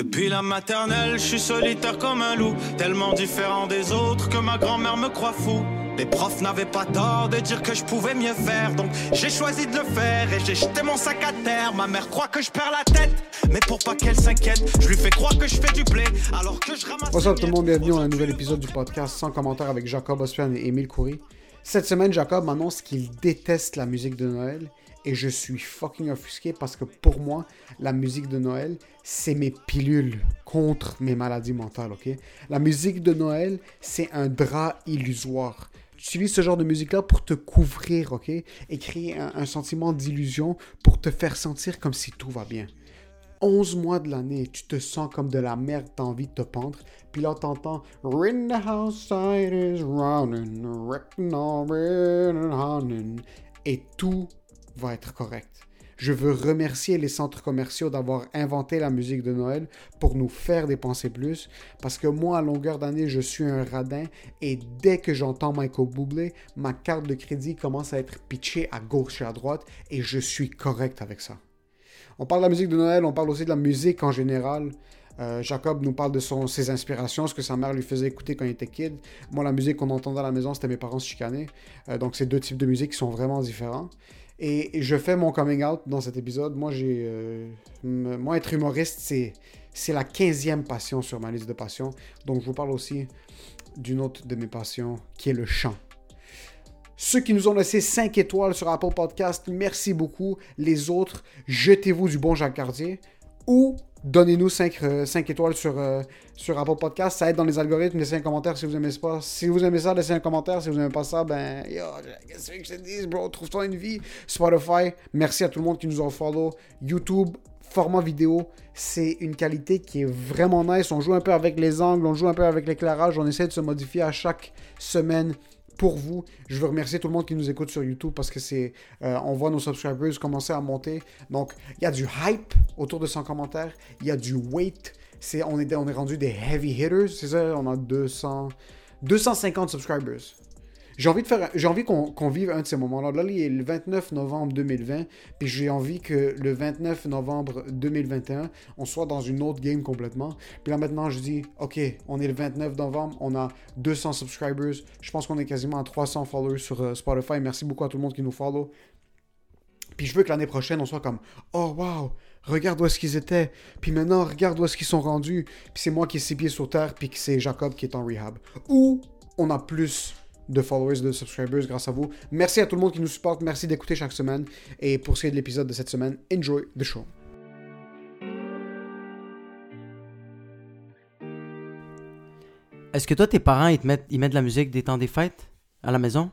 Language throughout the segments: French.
Depuis la maternelle, je suis solitaire comme un loup, tellement différent des autres que ma grand-mère me croit fou. Les profs n'avaient pas tort de dire que je pouvais mieux faire, donc j'ai choisi de le faire et j'ai jeté mon sac à terre. Ma mère croit que je perds la tête, mais pour pas qu'elle s'inquiète, je lui fais croire que je fais du blé alors que je ramasse. Bonsoir tout le monde, bienvenue à un nouvel épisode du podcast sans commentaire avec Jacob Ospian et Émile Coury. Cette semaine, Jacob m'annonce qu'il déteste la musique de Noël et je suis fucking offusqué parce que pour moi, la musique de Noël, c'est mes pilules contre mes maladies mentales, ok? La musique de Noël, c'est un drap illusoire. Tu utilises ce genre de musique-là pour te couvrir, ok? Et créer un, sentiment d'illusion pour te faire sentir comme si tout va bien. 11 mois de l'année, tu te sens comme de la merde, t'as envie de te pendre. Puis là, t'entends Ring the is être correct. Je veux remercier les centres commerciaux d'avoir inventé la musique de Noël pour nous faire dépenser plus. Parce que moi, à longueur d'année, je suis un radin. Et dès que j'entends Michael Bublé, ma carte de crédit commence à être pitchée à gauche et à droite. Et je suis correct avec ça. On parle de la musique de Noël, on parle aussi de la musique en général. Euh, Jacob nous parle de ses inspirations, ce que sa mère lui faisait écouter quand il était kid. Moi, la musique qu'on entendait à la maison, c'était mes parents se chicaner. Euh, donc, c'est deux types de musique qui sont vraiment différents. Et, je fais mon coming out dans cet épisode. Moi, j'ai, euh, être humoriste, c'est, la 15e passion sur ma liste de passions. Donc, je vous parle aussi d'une autre de mes passions, qui est le chant. Ceux qui nous ont laissé 5 étoiles sur Apple Podcast, merci beaucoup. Les autres, jetez-vous du bon Jacques Cartier ou donnez-nous 5, étoiles sur, euh, sur Apple Podcast. Ça aide dans les algorithmes. Laissez un commentaire si vous aimez ça. Si vous aimez ça, laissez un commentaire. Si vous n'aimez pas ça, ben, yo, qu'est-ce que je te dis, bro? Trouve-toi une vie. Spotify, merci à tout le monde qui nous a follow. YouTube, format vidéo, c'est une qualité qui est vraiment nice. On joue un peu avec les angles, on joue un peu avec l'éclairage. On essaie de se modifier à chaque semaine pour vous. Je veux remercier tout le monde qui nous écoute sur YouTube parce que c'est, euh, on voit nos subscribers commencer à monter. Donc, il y a du hype autour de 100 commentaires. Il y a du weight. C'est, on, est, on est rendu des heavy hitters. C'est ça, on a 200, 250 subscribers. J'ai envie, de faire, j'ai envie qu'on, qu'on vive un de ces moments-là. Là, il est le 29 novembre 2020. Puis j'ai envie que le 29 novembre 2021, on soit dans une autre game complètement. Puis là, maintenant, je dis, OK, on est le 29 novembre, on a 200 subscribers. Je pense qu'on est quasiment à 300 followers sur euh, Spotify. Merci beaucoup à tout le monde qui nous follow. Puis je veux que l'année prochaine, on soit comme, oh wow, regarde où est-ce qu'ils étaient. Puis maintenant, regarde où est-ce qu'ils sont rendus. Puis c'est moi qui ai six pieds sur terre, puis que c'est Jacob qui est en rehab. Ou on a plus de followers, de subscribers grâce à vous. Merci à tout le monde qui nous supporte. Merci d'écouter chaque semaine. Et pour ce qui est de l'épisode de cette semaine, enjoy the show. Est-ce que toi, tes parents, ils, te mettent, ils mettent de la musique des temps des fêtes à la maison?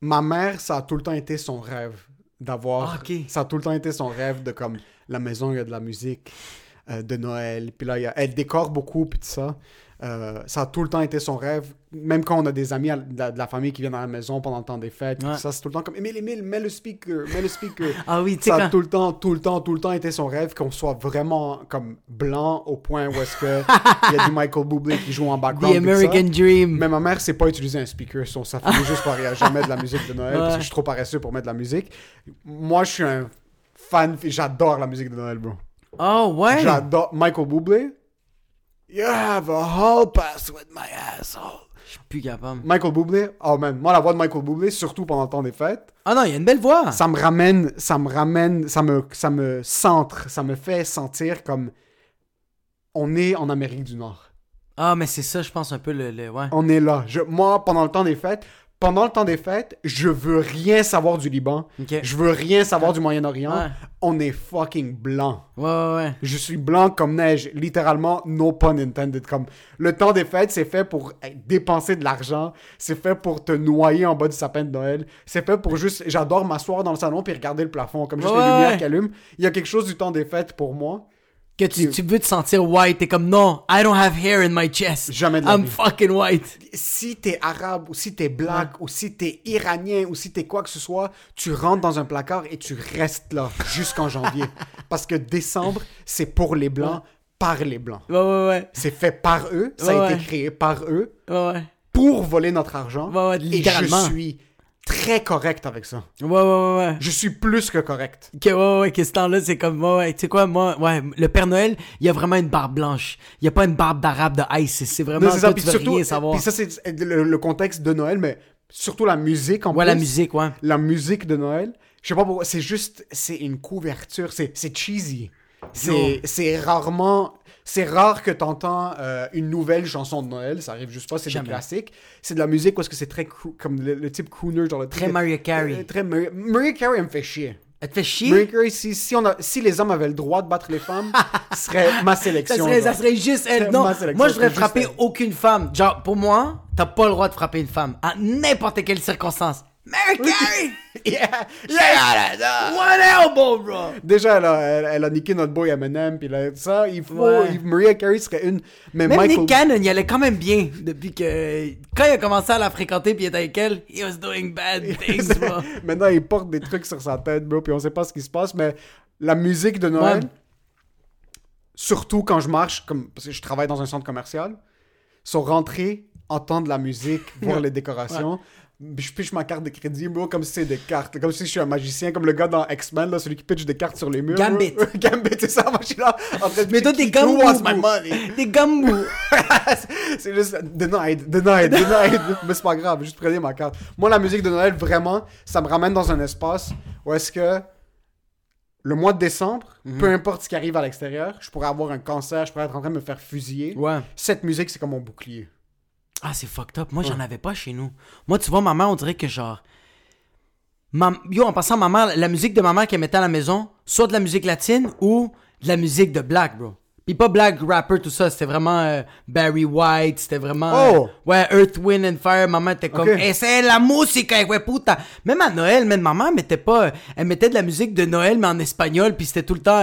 Ma mère, ça a tout le temps été son rêve d'avoir. Ah, ok. Ça a tout le temps été son rêve de comme la maison, il y a de la musique euh, de Noël. Puis là, il y a- elle décore beaucoup, puis tout ça. Euh, ça a tout le temps été son rêve. Même quand on a des amis à- de la, de la famille qui viennent à la maison pendant le temps des fêtes, Ouais. ça, c'est tout le temps comme Emile, Emile, mets le speaker, mets le speaker. Ah oui, Ça a quand... tout le temps, tout le temps, tout le temps été son rêve qu'on soit vraiment comme blanc au point où est-ce que il y a du Michael Bublé qui joue en background. The. American Dream. Mais ma mère, c'est pas utiliser un speaker. Son, ça finit juste par il y a jamais de la musique de Noël parce que je suis trop paresseux pour mettre de la musique. Moi, je suis un fan. J'adore la musique de Noël, bro. Oh, ouais? J'adore Michael Bublé. You have a hall pass with my asshole. Je suis plus capable. Michael Bublé, oh man, moi la voix de Michael Bublé, surtout pendant le temps des fêtes, Ah non, il y a une belle voix. ça me ramène, ça me ramène, ça me, ça me centre, ça me fait sentir comme on est en Amérique du Nord. Ah, mais c'est ça, je pense, un peu le... le- ouais. On est là. Je, moi, pendant le temps des fêtes, pendant le temps des fêtes, je veux rien savoir du Liban. Je veux rien savoir du Moyen-Orient. Ouais. On est fucking blanc. Ouais, ouais, ouais. Je suis blanc comme neige, littéralement, no pun intended. Comme le temps des fêtes, c'est fait pour dépenser de l'argent, c'est fait pour te noyer en bas du sapin de Noël, c'est fait pour juste. J'adore m'asseoir dans le salon puis regarder le plafond, comme juste Ouais, les lumières ouais. qui allument. Il y a quelque chose du temps des fêtes pour moi. Que tu, tu veux te sentir white, t'es comme non, I don't have hair in my chest. Jamais de la I'm vie. fucking white. si t'es arabe ou si t'es black ou si t'es iranien ou si t'es quoi que ce soit, tu rentres dans un placard et tu restes là jusqu'en janvier. Parce que décembre, c'est pour les blancs, par les blancs. Ouais, ouais, ouais. C'est fait par eux, ça a été créé par eux Ouais, ouais. pour voler notre argent. Ouais, ouais, et je littéralement. suis très correct avec ça. Ouais, ouais, ouais, ouais. Je suis plus que correct. Ok, ouais, ouais, que ce temps-là, c'est comme, ouais, ouais, tu sais quoi, moi, ouais, le Père Noël, il y a vraiment une barbe blanche. Il y a pas une barbe d'arabe de ice, c'est vraiment, Non, ça. toi, tu veux surtout, rien savoir. puis ça, c'est le, le contexte de Noël, mais surtout la musique en ouais, plus. la musique, ouais. La musique de Noël. Je sais pas pourquoi. C'est juste, c'est une couverture. C'est cheesy. C'est rarement. C'est rare que t'entends euh, une nouvelle chanson de Noël. Ça arrive juste pas. C'est des classiques. C'est de la musique parce que c'est très croo- comme le, le type crooner, genre le Très Mariah Carey. Euh, Très Mariah, Carey elle me fait chier. Elle te fait chier? Mariah Carey, si, si, on a, si les hommes avaient le droit de battre les femmes, ce serait ma Ça sélection. serait, ça serait juste elle. Non, moi je voudrais frapper elle. aucune femme. Genre, pour moi, t'as pas le droit de frapper une femme. À n'importe quelle circonstance. Mary Carey! Yeah. One elbow, bro! Déjà, elle a, elle, elle a niqué notre boy Eminem, puis là, ça, il faut. Ouais. il- Mariah Carey serait une. Mais Même Michael. Nick Cannon, il allait quand même bien depuis que. Quand il a commencé à la fréquenter puis il était avec elle, he was doing bad things, bro. Maintenant, il porte des trucs sur sa tête, bro, puis on sait pas ce qui se passe, mais la musique de Noël, Ouais. surtout quand je marche, comme, parce que je travaille dans un centre commercial, sont rentrés, entendre la musique, voir les décorations. Je piche ma carte de crédit, bro, comme si c'est des cartes. Comme si je suis un magicien, comme le gars dans X-Men, là, celui qui pitch des cartes sur les murs. Gambit. Gambit, c'est ça, moi je suis là. En train de Mais toi, t'es Who wants my gambou. money? T'es gambou. c'est juste denied, denied, denied. Mais c'est pas grave, juste prenez ma carte. Moi, la musique de Noël, vraiment, ça me ramène dans un espace où est-ce que le mois de décembre, Mhm. peu importe ce qui arrive à l'extérieur, je pourrais avoir un cancer, je pourrais être en train de me faire fusiller. Ouais. Cette musique, c'est comme mon bouclier. Ah, c'est fucked up. Moi, j'en avais pas chez nous. Moi, tu vois, ma mère, on dirait que genre. Ma... Yo, en passant, ma mère, la musique de ma mère qu'elle mettait à la maison, soit de la musique latine ou de la musique de black, bro. Pas black rapper, tout ça. C'était vraiment euh, Barry White, c'était vraiment. Oh! euh, ouais, Earth, Wind and Fire. Maman était comme. Ok. Eh, c'est la musique, eh, ouais, puta. Même à Noël, même maman mettait pas. euh, Elle mettait de la musique de Noël, mais en espagnol, puis c'était tout le temps.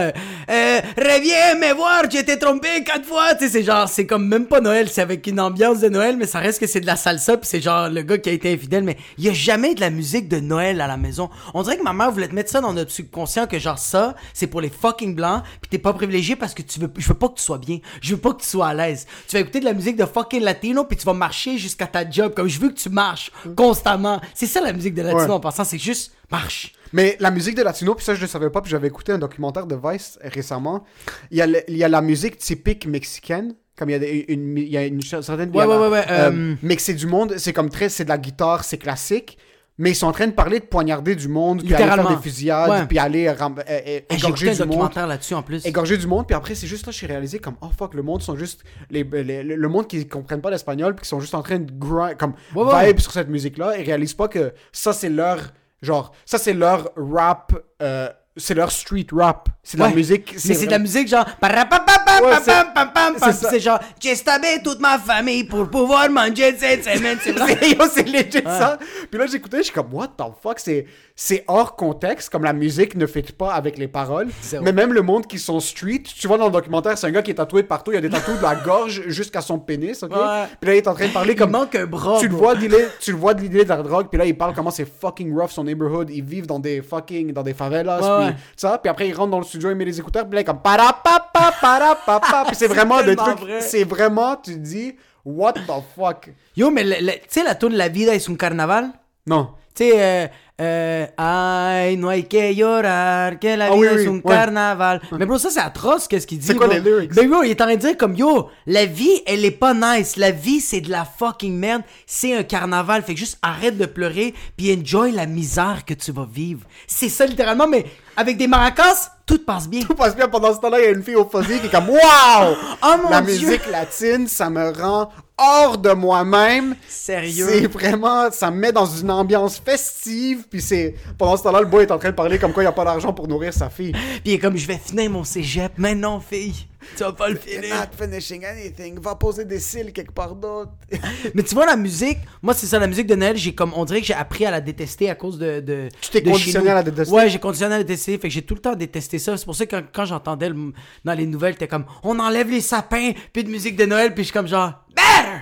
Euh, Reviens me voir, été trompé quatre fois. Tu sais, c'est genre, c'est comme même pas Noël, c'est avec une ambiance de Noël, mais ça reste que c'est de la salsa, puis c'est genre le gars qui a été infidèle, mais il y a jamais de la musique de Noël à la maison. On dirait que ma mère voulait te mettre ça dans notre subconscient, que genre ça, c'est pour les fucking blancs, puis t'es pas privilégié parce que tu veux, je veux pas que tu sois bien, je veux pas que tu sois à l'aise. Tu vas écouter de la musique de fucking latino, puis tu vas marcher jusqu'à ta job, comme je veux que tu marches constamment. C'est ça la musique de latino Ouais. en passant, c'est juste marche. Mais la musique de latino, puis ça je le savais pas, puis j'avais écouté un documentaire de Vice récemment. Il y a, le- il y a la musique typique mexicaine, comme il y a des- une, il y a une certaine... Ouais, ouais, ouais, ouais, euh, mais que c'est du monde, c'est comme très, c'est de la guitare, c'est classique. Mais ils sont en train de parler de poignarder du monde, puis aller faire des fusillades, Ouais. puis aller ram- euh, euh, égorger écouté un du monde. documentaire là-dessus en plus. Égorger du monde, puis après, c'est juste là que j'ai réalisé comme, oh fuck, le monde sont juste. Les, les- le le monde qui comprennent pas l'espagnol, puis qui sont juste en train de grind, comme, Ouais, ouais. vibe sur cette musique-là, et réalisent pas que ça, c'est leur. Genre, ça, c'est leur rap. euh, c'est leur street rap. C'est de la Ouais. musique. Mais c'est de la musique genre. Ouais, pam, c'est- pam, pam, pam, c'est pam. ça. C'est genre. J'ai stabé toute ma famille pour pouvoir manger cette semaine. C'est legit ça. Puis là, j'écoutais, je suis comme, what the fuck, c'est, c'est hors contexte, comme la musique ne fit pas avec les paroles. Zéro. Mais même le monde qui sont street, tu vois dans le documentaire, c'est un gars qui est tatoué de partout, il y a des tatoues de la gorge jusqu'à son pénis, ok? Ouais. Puis là, il est en train de parler Il comme. manque un bras. tu le vois dealer, tu le vois dealer de la drogue, puis là, il parle comment c'est fucking rough son neighborhood, ils vivent dans des fucking, dans des favelas, Ouais, puis ouais. ça, puis après, il rentre dans le studio, il met les écouteurs, puis là, il est comme parapapa, parapapa, puis c'est vraiment tellement trucs, vrai. c'est vraiment, tu te dis, what the fuck? Yo, mais le- le- tu sais la tune La vida es un carnaval? Non. Tu sais, euh, euh, ay, no hay que llorar, que la Ah vida oui, es oui, un ouais. carnaval. Mais bro, ça c'est atroce, qu'est-ce qu'il dit. C'est quoi bro? les lyrics? Ben bro, il est en train de dire comme yo, la vie, elle est pas nice. La vie, c'est de la fucking merde. C'est un carnaval. Fait que juste arrête de pleurer, puis enjoy la misère que tu vas vivre. C'est ça littéralement, mais avec des maracas, tout passe bien. Tout passe bien pendant ce temps-là, il y a une fille au fuzzy qui est comme Wow! Oh La Dieu! musique latine, ça me rend hors de moi-même. Sérieux? C'est vraiment, ça me met dans une ambiance festive. Puis c'est pendant ce temps-là, le boy est en train de parler comme quoi il n'y a pas d'argent pour nourrir sa fille. Puis il est comme je vais finir mon cégep. Mais non, fille, tu vas pas le You're finir. not finishing anything. Va poser des cils quelque part d'autre. Mais tu vois, la musique, moi, c'est ça, la musique de Noël, j'ai comme, on dirait que j'ai appris à la détester à cause de. de Tu t'es de conditionné à la détester? Ouais, j'ai conditionné à la détester, fait que j'ai tout le temps détesté ça. C'est pour ça que quand, quand j'entendais le- dans les nouvelles, t'es comme, on enlève les sapins, puis de musique de Noël, puis je suis comme genre, better!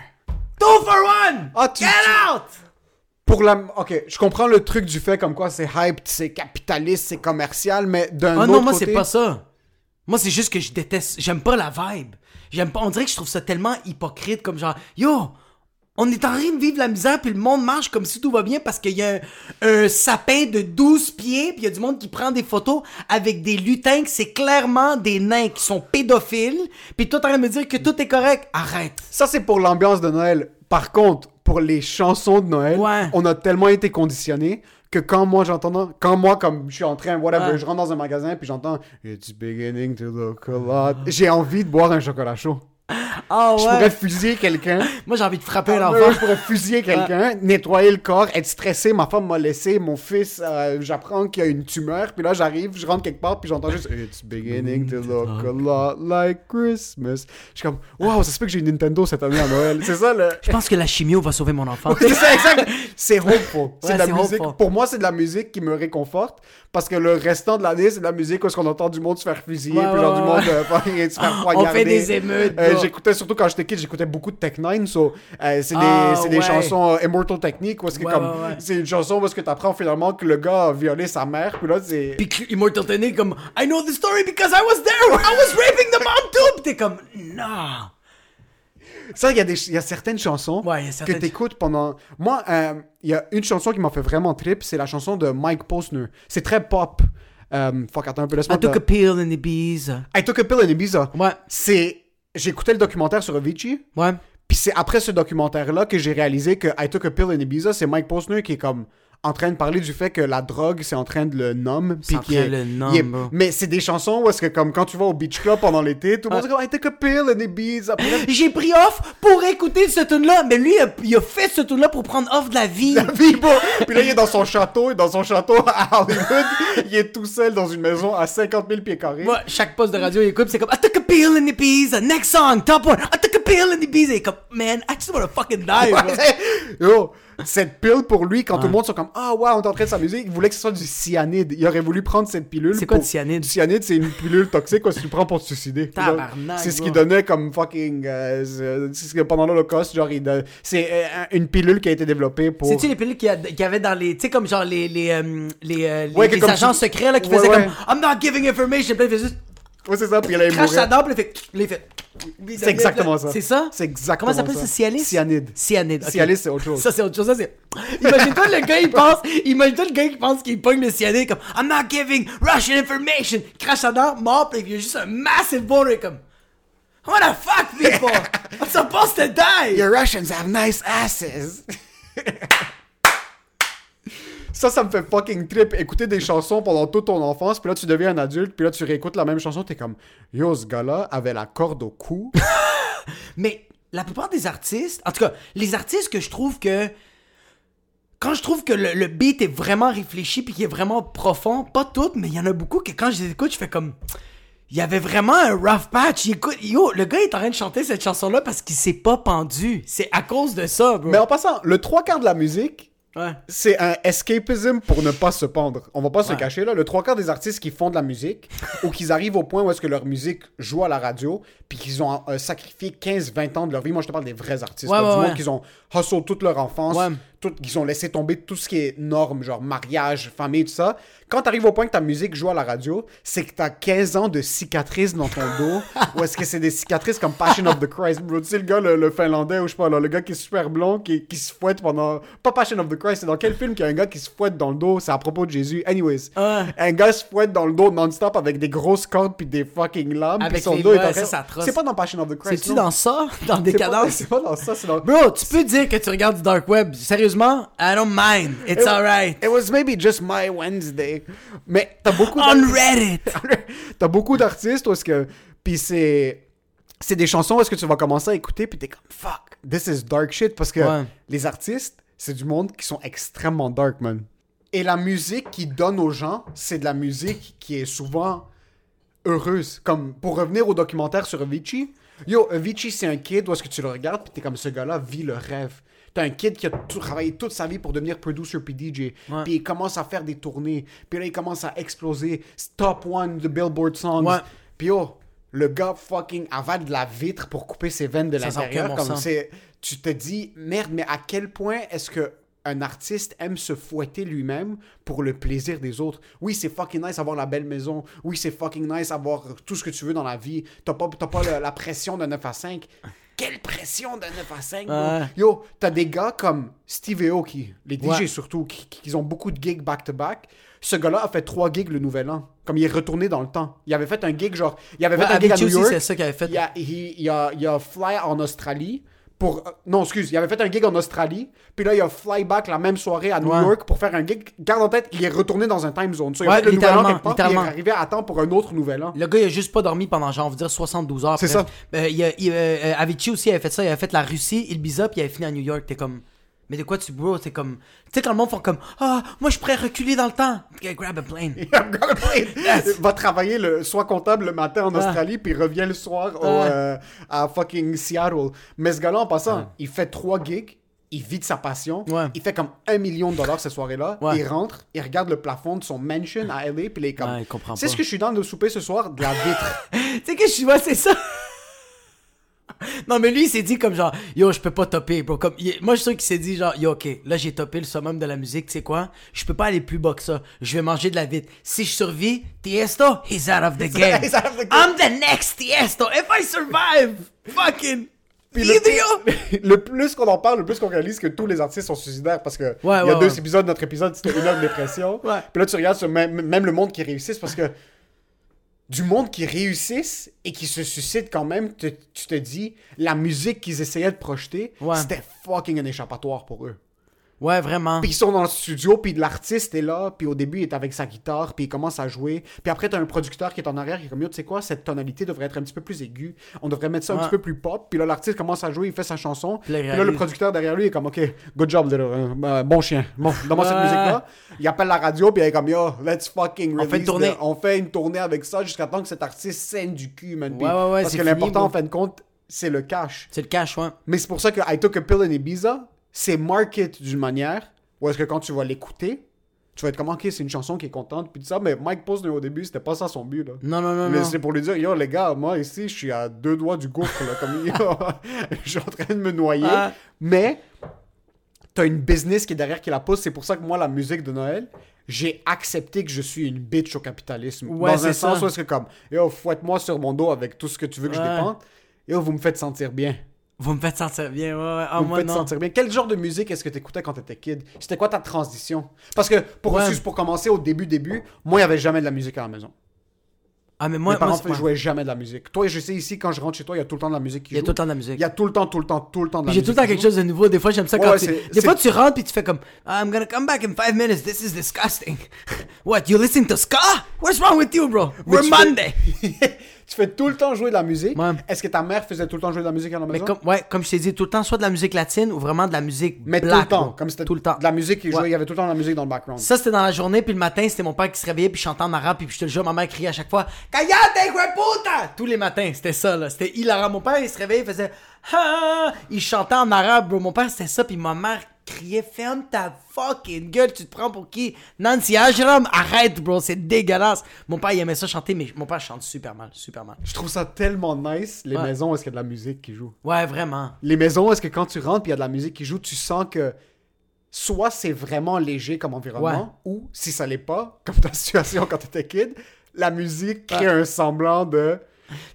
Two for one! Ah, tu- Get tu- out! Pour la. Ok, je comprends le truc du fait comme quoi c'est hype, c'est capitaliste, c'est commercial, mais d'un Oh autre non, moi, côté. c'est pas ça. Moi, c'est juste que je déteste, j'aime pas la vibe. J'aime pas, on dirait que je trouve ça tellement hypocrite, comme genre, yo, On est en train de vivre la misère, puis le monde marche comme si tout va bien parce qu'il y a un, un sapin de 12 pieds, puis il y a du monde qui prend des photos avec des lutins que c'est clairement des nains qui sont pédophiles, puis toi t'es en train de me dire que tout est correct. Arrête. Ça, c'est pour l'ambiance de Noël. Par contre, pour les chansons de Noël, Ouais. on a tellement été conditionnés que quand moi j'entends, quand moi comme je suis en train, whatever, Ouais. je rentre dans un magasin puis j'entends It's beginning to look a lot, j'ai envie de boire un chocolat chaud. Ah Je pourrais fusiller quelqu'un. Moi j'ai envie de frapper un Ah, enfant. Je pourrais fusiller quelqu'un, nettoyer le corps, être stressé. Ma femme m'a laissé, mon fils, euh, j'apprends qu'il y a une tumeur. Puis là, j'arrive, je rentre quelque part, puis j'entends juste It's beginning to look a lot like Christmas. Je suis comme, waouh, ça se peut que j'ai une Nintendo cette année à Noël. C'est ça le. Je pense que la chimio va sauver mon enfant. C'est ça, exact. C'est hopeful. C'est Ouais, de la musique. hopeful. Pour moi, c'est de la musique qui me réconforte. Parce que le restant de l'année, c'est de la musique où est-ce qu'on entend du monde se faire fusiller, Ouais, puis genre ouais, du monde euh, faire- se faire On poignarder. fait des émeutes. Euh, j'écoutais surtout quand j'étais kid, j'écoutais beaucoup de Tech Nine, so, euh, c'est des, Ah, des ouais. chansons euh, Immortal Technique, est-ce que Ouais, comme, ouais, c'est une chanson où est-ce que t'apprends finalement que le gars a violé sa mère, puis là c'est, Puis que Immortal Technique comme I know the story because I was there. I was raping the mom too. T'es comme non. ça il y a des, y a certaines chansons Ouais, y a que certaines- t'écoutes pendant, moi, euh, il y a une chanson qui m'a fait vraiment trip, c'est la chanson de Mike Posner, c'est très pop, euh, fuck attends un peu, laisse-moi I took a pill in Ibiza. I Took a Pill in Ibiza, Ouais, c'est, j'écoutais le documentaire sur Avicii, ouais. Puis c'est après ce documentaire-là que j'ai réalisé que I Took a Pill in Ibiza, c'est Mike Posner qui est comme en train de parler du fait que la drogue, c'est en train de le nommer. C'est en train est- de le nommer. Mais c'est des chansons où est-ce que comme quand tu vas au beach club pendant l'été, tout le monde dit comme I Took a Pill in Ibiza. J'ai pris off pour écouter ce tune là mais lui il a, il a fait ce tune là pour prendre off de la vie. la vie, bro. Puis là, il est dans son château, et dans son château à Hollywood, il est tout seul dans une maison à 50 000 pieds carrés. Moi, chaque poste de radio, il écoute, c'est comme I took a pill in Ibiza. Next song, top one. I took a pill in Ibiza. Il est comme man, I just wanna fucking die. bro. Yo, cette pilule pour lui, quand tout le monde sont comme Ah, ouais, on est en train de s'amuser, il voulait que ce soit du cyanide. Il aurait voulu prendre cette pilule. C'est quoi pour- du cyanide? Du cyanide, c'est une pilule toxique que tu prends pour te suicider. C'est ce qu'il donnait comme fucking. euh, c'est- c'est ce que pendant l'Holocauste, genre, il c'est euh, une pilule qui a été développée pour. C'est-tu les pilules qu'il y, avait dans les. Tu sais, comme genre les, les, euh, les, euh, les- Ouais, les agents tu- secrets là, qui Ouais, faisaient comme I'm not giving information. Puis juste Ouais, c'est ça, puis il allait crache sa mourir. dent, puis il fait. fait C'est exactement ça. C'est ça? C'est exactement Comment ça s'appelle ça? Cialis? Cyanide. Cyanide. ok. Cialis, c'est autre chose. Ça, c'est autre chose. Ça, c'est. Imagine-toi le gars, il pense. Imagine-toi le gars qui pense qu'il pogne le cyanide comme I'm not giving Russian information. Crache sa dent, mort, puis il y a juste un massive boulder comme. What the fuck, people? I'm supposed to die! Your Russians have nice asses. Ça, ça me fait fucking trip. Écouter des chansons pendant toute ton enfance, puis là, tu deviens un adulte, puis là, tu réécoutes la même chanson, t'es comme, yo, ce gars-là avait la corde au cou. Mais la plupart des artistes, en tout cas, les artistes que je trouve que. Quand je trouve que le, le beat est vraiment réfléchi puis qu'il est vraiment profond, pas toutes, mais il y en a beaucoup que quand je les écoute, je fais comme. Il y avait vraiment un rough patch. Il écoute, yo, le gars est en train de chanter cette chanson-là parce qu'il s'est pas pendu. C'est à cause de ça, bro. Mais en passant, le trois quarts de la musique, Ouais. c'est un escapism pour ne pas se pendre. On va pas se cacher là. Le trois quarts des artistes qui font de la musique ou qu'ils arrivent au point où est-ce que leur musique joue à la radio, puis qu'ils ont euh, sacrifié 15-20 ans de leur vie. Moi, je te parle des vrais artistes, Ouais, là, ouais, du monde qu'ils ont hustle toute leur enfance, Ouais. Tout, qu'ils ont laissé tomber tout ce qui est norme, genre mariage, famille, tout ça. Quand t'arrives au point que ta musique joue à la radio, c'est que t'as 15 ans de cicatrices dans ton dos, ou est-ce que c'est des cicatrices comme Passion of the Christ, bro? Tu sais, le gars, le, le finlandais, ou je sais pas, là, le gars qui est super blond, qui, qui se fouette pendant. Pas Passion of the Christ, c'est dans quel film qu'il y a un gars qui se fouette dans le dos? C'est à propos de Jésus. Anyways. Ouais. Un gars se fouette dans le dos non-stop avec des grosses cordes puis des fucking lames. Avec puis son les- dos est en train- c'est pas dans Passion of the Christ. C'est-tu dans ça? Dans des C'est pas- cadences? C'est pas dans ça, c'est dans. Bro, tu peux dire que tu regardes du dark web. Sérieusement, I don't mind. It's It- alright. It was maybe just my Wednesday. Mais t'as beaucoup On d'artistes- Reddit. T'as beaucoup d'artistes où est-ce que. Puis c'est. C'est des chansons où est-ce que tu vas commencer à écouter, puis t'es comme fuck, this is dark shit. Parce que Ouais. les artistes, c'est du monde qui sont extrêmement dark, man. Et la musique qu'ils donnent aux gens, c'est de la musique qui est souvent heureuse. Comme pour revenir au documentaire sur Avicii. Yo, Avicii, c'est un kid où est-ce que tu le regardes, puis t'es comme ce gars-là vit le rêve. T'as un kid qui a tout- travaillé toute sa vie pour devenir producer puis DJ. Ouais. Puis il commence à faire des tournées. Puis là, il commence à exploser. Top one de Billboard Songs. Ouais. Puis yo, le gars fucking avale de la vitre pour couper ses veines de l'intérieur. Comme c'est, tu te dis, merde, mais à quel point est-ce que un artiste aime se fouetter lui-même pour le plaisir des autres? Oui, c'est fucking nice avoir la belle maison. Oui, c'est fucking nice avoir tout ce que tu veux dans la vie. T'as pas, pas le- la pression de 9 à 5. Quelle pression de 9 à 5. Ouais. Yo, t'as des gars comme Steve Aoki, les DJ Ouais. surtout, qui, qui ont beaucoup de gigs back-to-back. Ce gars-là a fait trois gigs le nouvel an. Comme il est retourné dans le temps. Il avait fait un gig genre. Il avait Ouais, fait un gig à New aussi, York. c'est ça qu'il avait fait. Il a, il, il a, il a fly en Australie pour... Non, excuse, il avait fait un gig en Australie, puis là, il a fly back la même soirée à New Ouais. York pour faire un gig. Garde en tête, il est retourné dans un time zone. So, il a Ouais, fait le nouvel an littéralement, quelque part, puis il est arrivé à temps pour un autre nouvel an. Le gars, il a juste pas dormi pendant, genre, on va dire 72 heures. C'est ça. Euh, il a- il, euh, euh, Avicii aussi avait fait ça. Il avait fait la Russie, Ibiza, puis il avait fini à New York. T'es comme. Mais de quoi tu bro? T'es comme. Tu sais, quand le monde font comme. Ah, moi, je pourrais reculer dans le temps. Grab a plane. I'm gonna play. Va travailler, le, soit comptable le matin en Ah. Australie, puis revient le soir au, Ah. euh, à fucking Seattle. Mais ce gars-là, en passant, il fait trois gigs, il vit de sa passion, Ouais. il fait comme un million de dollars cette soirée-là, Ouais. il rentre, il regarde le plafond de son mansion à LA, puis il est comme... Ouais, C'est ce que je suis dans de souper ce soir? De la vitre. tu sais que je vois, c'est ça. non, mais lui, il s'est dit comme genre, yo, je peux pas topper, bro. Comme, il- moi, je suis sûr qu'il s'est dit genre, yo, ok, là, j'ai topé le summum de la musique, tu sais quoi? Je peux pas aller plus bas que ça. Je vais manger de la vitre. Si je survis, Tiesto, he's out of the game. He's out of the game. I'm the next Tiesto. If I survive, fucking. Puis le, plus qu'on en parle, le plus qu'on réalise que tous les artistes sont suicidaires parce que Ouais, il y a ouais, deux ouais. épisodes, notre épisode c'était une de dépression. Ouais. Puis là tu regardes sur même, même le monde qui réussisse parce que du monde qui réussissent et qui se suscite quand même, te- tu te dis la musique qu'ils essayaient de projeter, Ouais. c'était fucking un échappatoire pour eux. Ouais, vraiment. Puis ils sont dans le studio, puis l'artiste est là, puis au début il est avec sa guitare, puis il commence à jouer. Puis après t'as un producteur qui est en arrière qui est comme yo, tu sais quoi, cette tonalité devrait être un petit peu plus aiguë. On devrait mettre ça un petit peu plus pop. Puis là l'artiste commence à jouer, il fait sa chanson. Puis là, le producteur derrière lui est comme ok, good job, euh, euh, bon chien. Bon, donne-moi cette Ouais. musique là. Il appelle la radio, puis il est comme yo, let's fucking On fait une release tournée. the- On fait une tournée avec ça jusqu'à temps que cet artiste saigne du cul, man. Ouais, Parce que l'important en fin de compte, c'est le cash. C'est le cash, ouais. Mais c'est pour ça que I Took a Pill in Ibiza, c'est market d'une manière où est-ce que quand tu vas l'écouter, tu vas être comme, ok, c'est une chanson qui est contente, puis tout ça, mais Mike Posner au début, c'était pas ça son but, là. Non, non, non, Mais c'est pour lui dire, yo, les gars, moi ici, je suis à deux doigts du gouffre, là, comme, yo, je suis en train de me noyer. Ah. Mais, t'as une business qui est derrière qui la pousse, c'est pour ça que moi, la musique de Noël, j'ai accepté que je suis une bitch au capitalisme. Ouais, Dans un c'est sens ça. où est-ce que comme, yo, fouette-moi sur mon dos avec tout ce que tu veux que je Ouais. dépense, yo, vous me faites sentir bien. Vous me faites sentir bien, ouais, ouais. Ah, Vous me faites non. sentir bien. Quel genre de musique est-ce que tu écoutais quand tu étais kid? C'était quoi ta transition? Parce que pour, Ouais. juste pour commencer au début début, moi il y avait jamais de la musique à la maison. Ah, mais moi, Mes parents c'est- ne jouaient jamais de la musique. Toi, je sais ici quand je rentre chez toi, il y a tout le temps de la musique qui il y a tout le temps de la musique. Il y a tout le temps, tout le temps, tout le temps de la Puis J'ai musique. tout le temps quelque chose de nouveau. Des fois, j'aime ça Ouais, quand ouais, tu... c'est- Des fois, tu rentres puis tu fais comme I'm gonna come back in five minutes. This is disgusting. What? You listen to ska? What's wrong with you, bro? Mais We're tu fais- Monday. tu fais tout le temps jouer de la musique. Ouais. Est-ce que ta mère faisait tout le temps jouer de la musique à la Mais comme, ouais, comme je t'ai dit, tout le temps, soit de la musique latine ou vraiment de la musique Mais tout le temps, bro. comme c'était tout le temps. de la musique qui jouait, Ouais. il y avait tout le temps de la musique dans le background. Ça, c'était dans la journée, puis le matin, c'était mon père qui se réveillait, puis chantait en arabe, puis je te le jure, ma mère criait à chaque fois Callate, puta! Tous les matins, c'était ça, là. C'était hilarant. Mon père, il se réveillait, il faisait Ah! Il chantait en arabe, bro. Mon père, c'était ça, puis ma mère criait Ferme ta fucking gueule, tu te prends pour qui? Nancy Ajram, arrête, bro, c'est dégueulasse. Mon père, il aimait ça chanter, mais mon père chante super mal, super mal. Je trouve ça tellement nice, les Ouais. maisons où est-ce qu'il y a de la musique qui joue? Ouais, vraiment. les maisons, est-ce que quand tu rentres et il y a de la musique qui joue, tu sens que soit c'est vraiment léger comme environnement, ou si ça l'est pas, comme ta situation quand t'étais kid, la musique crée un semblant de.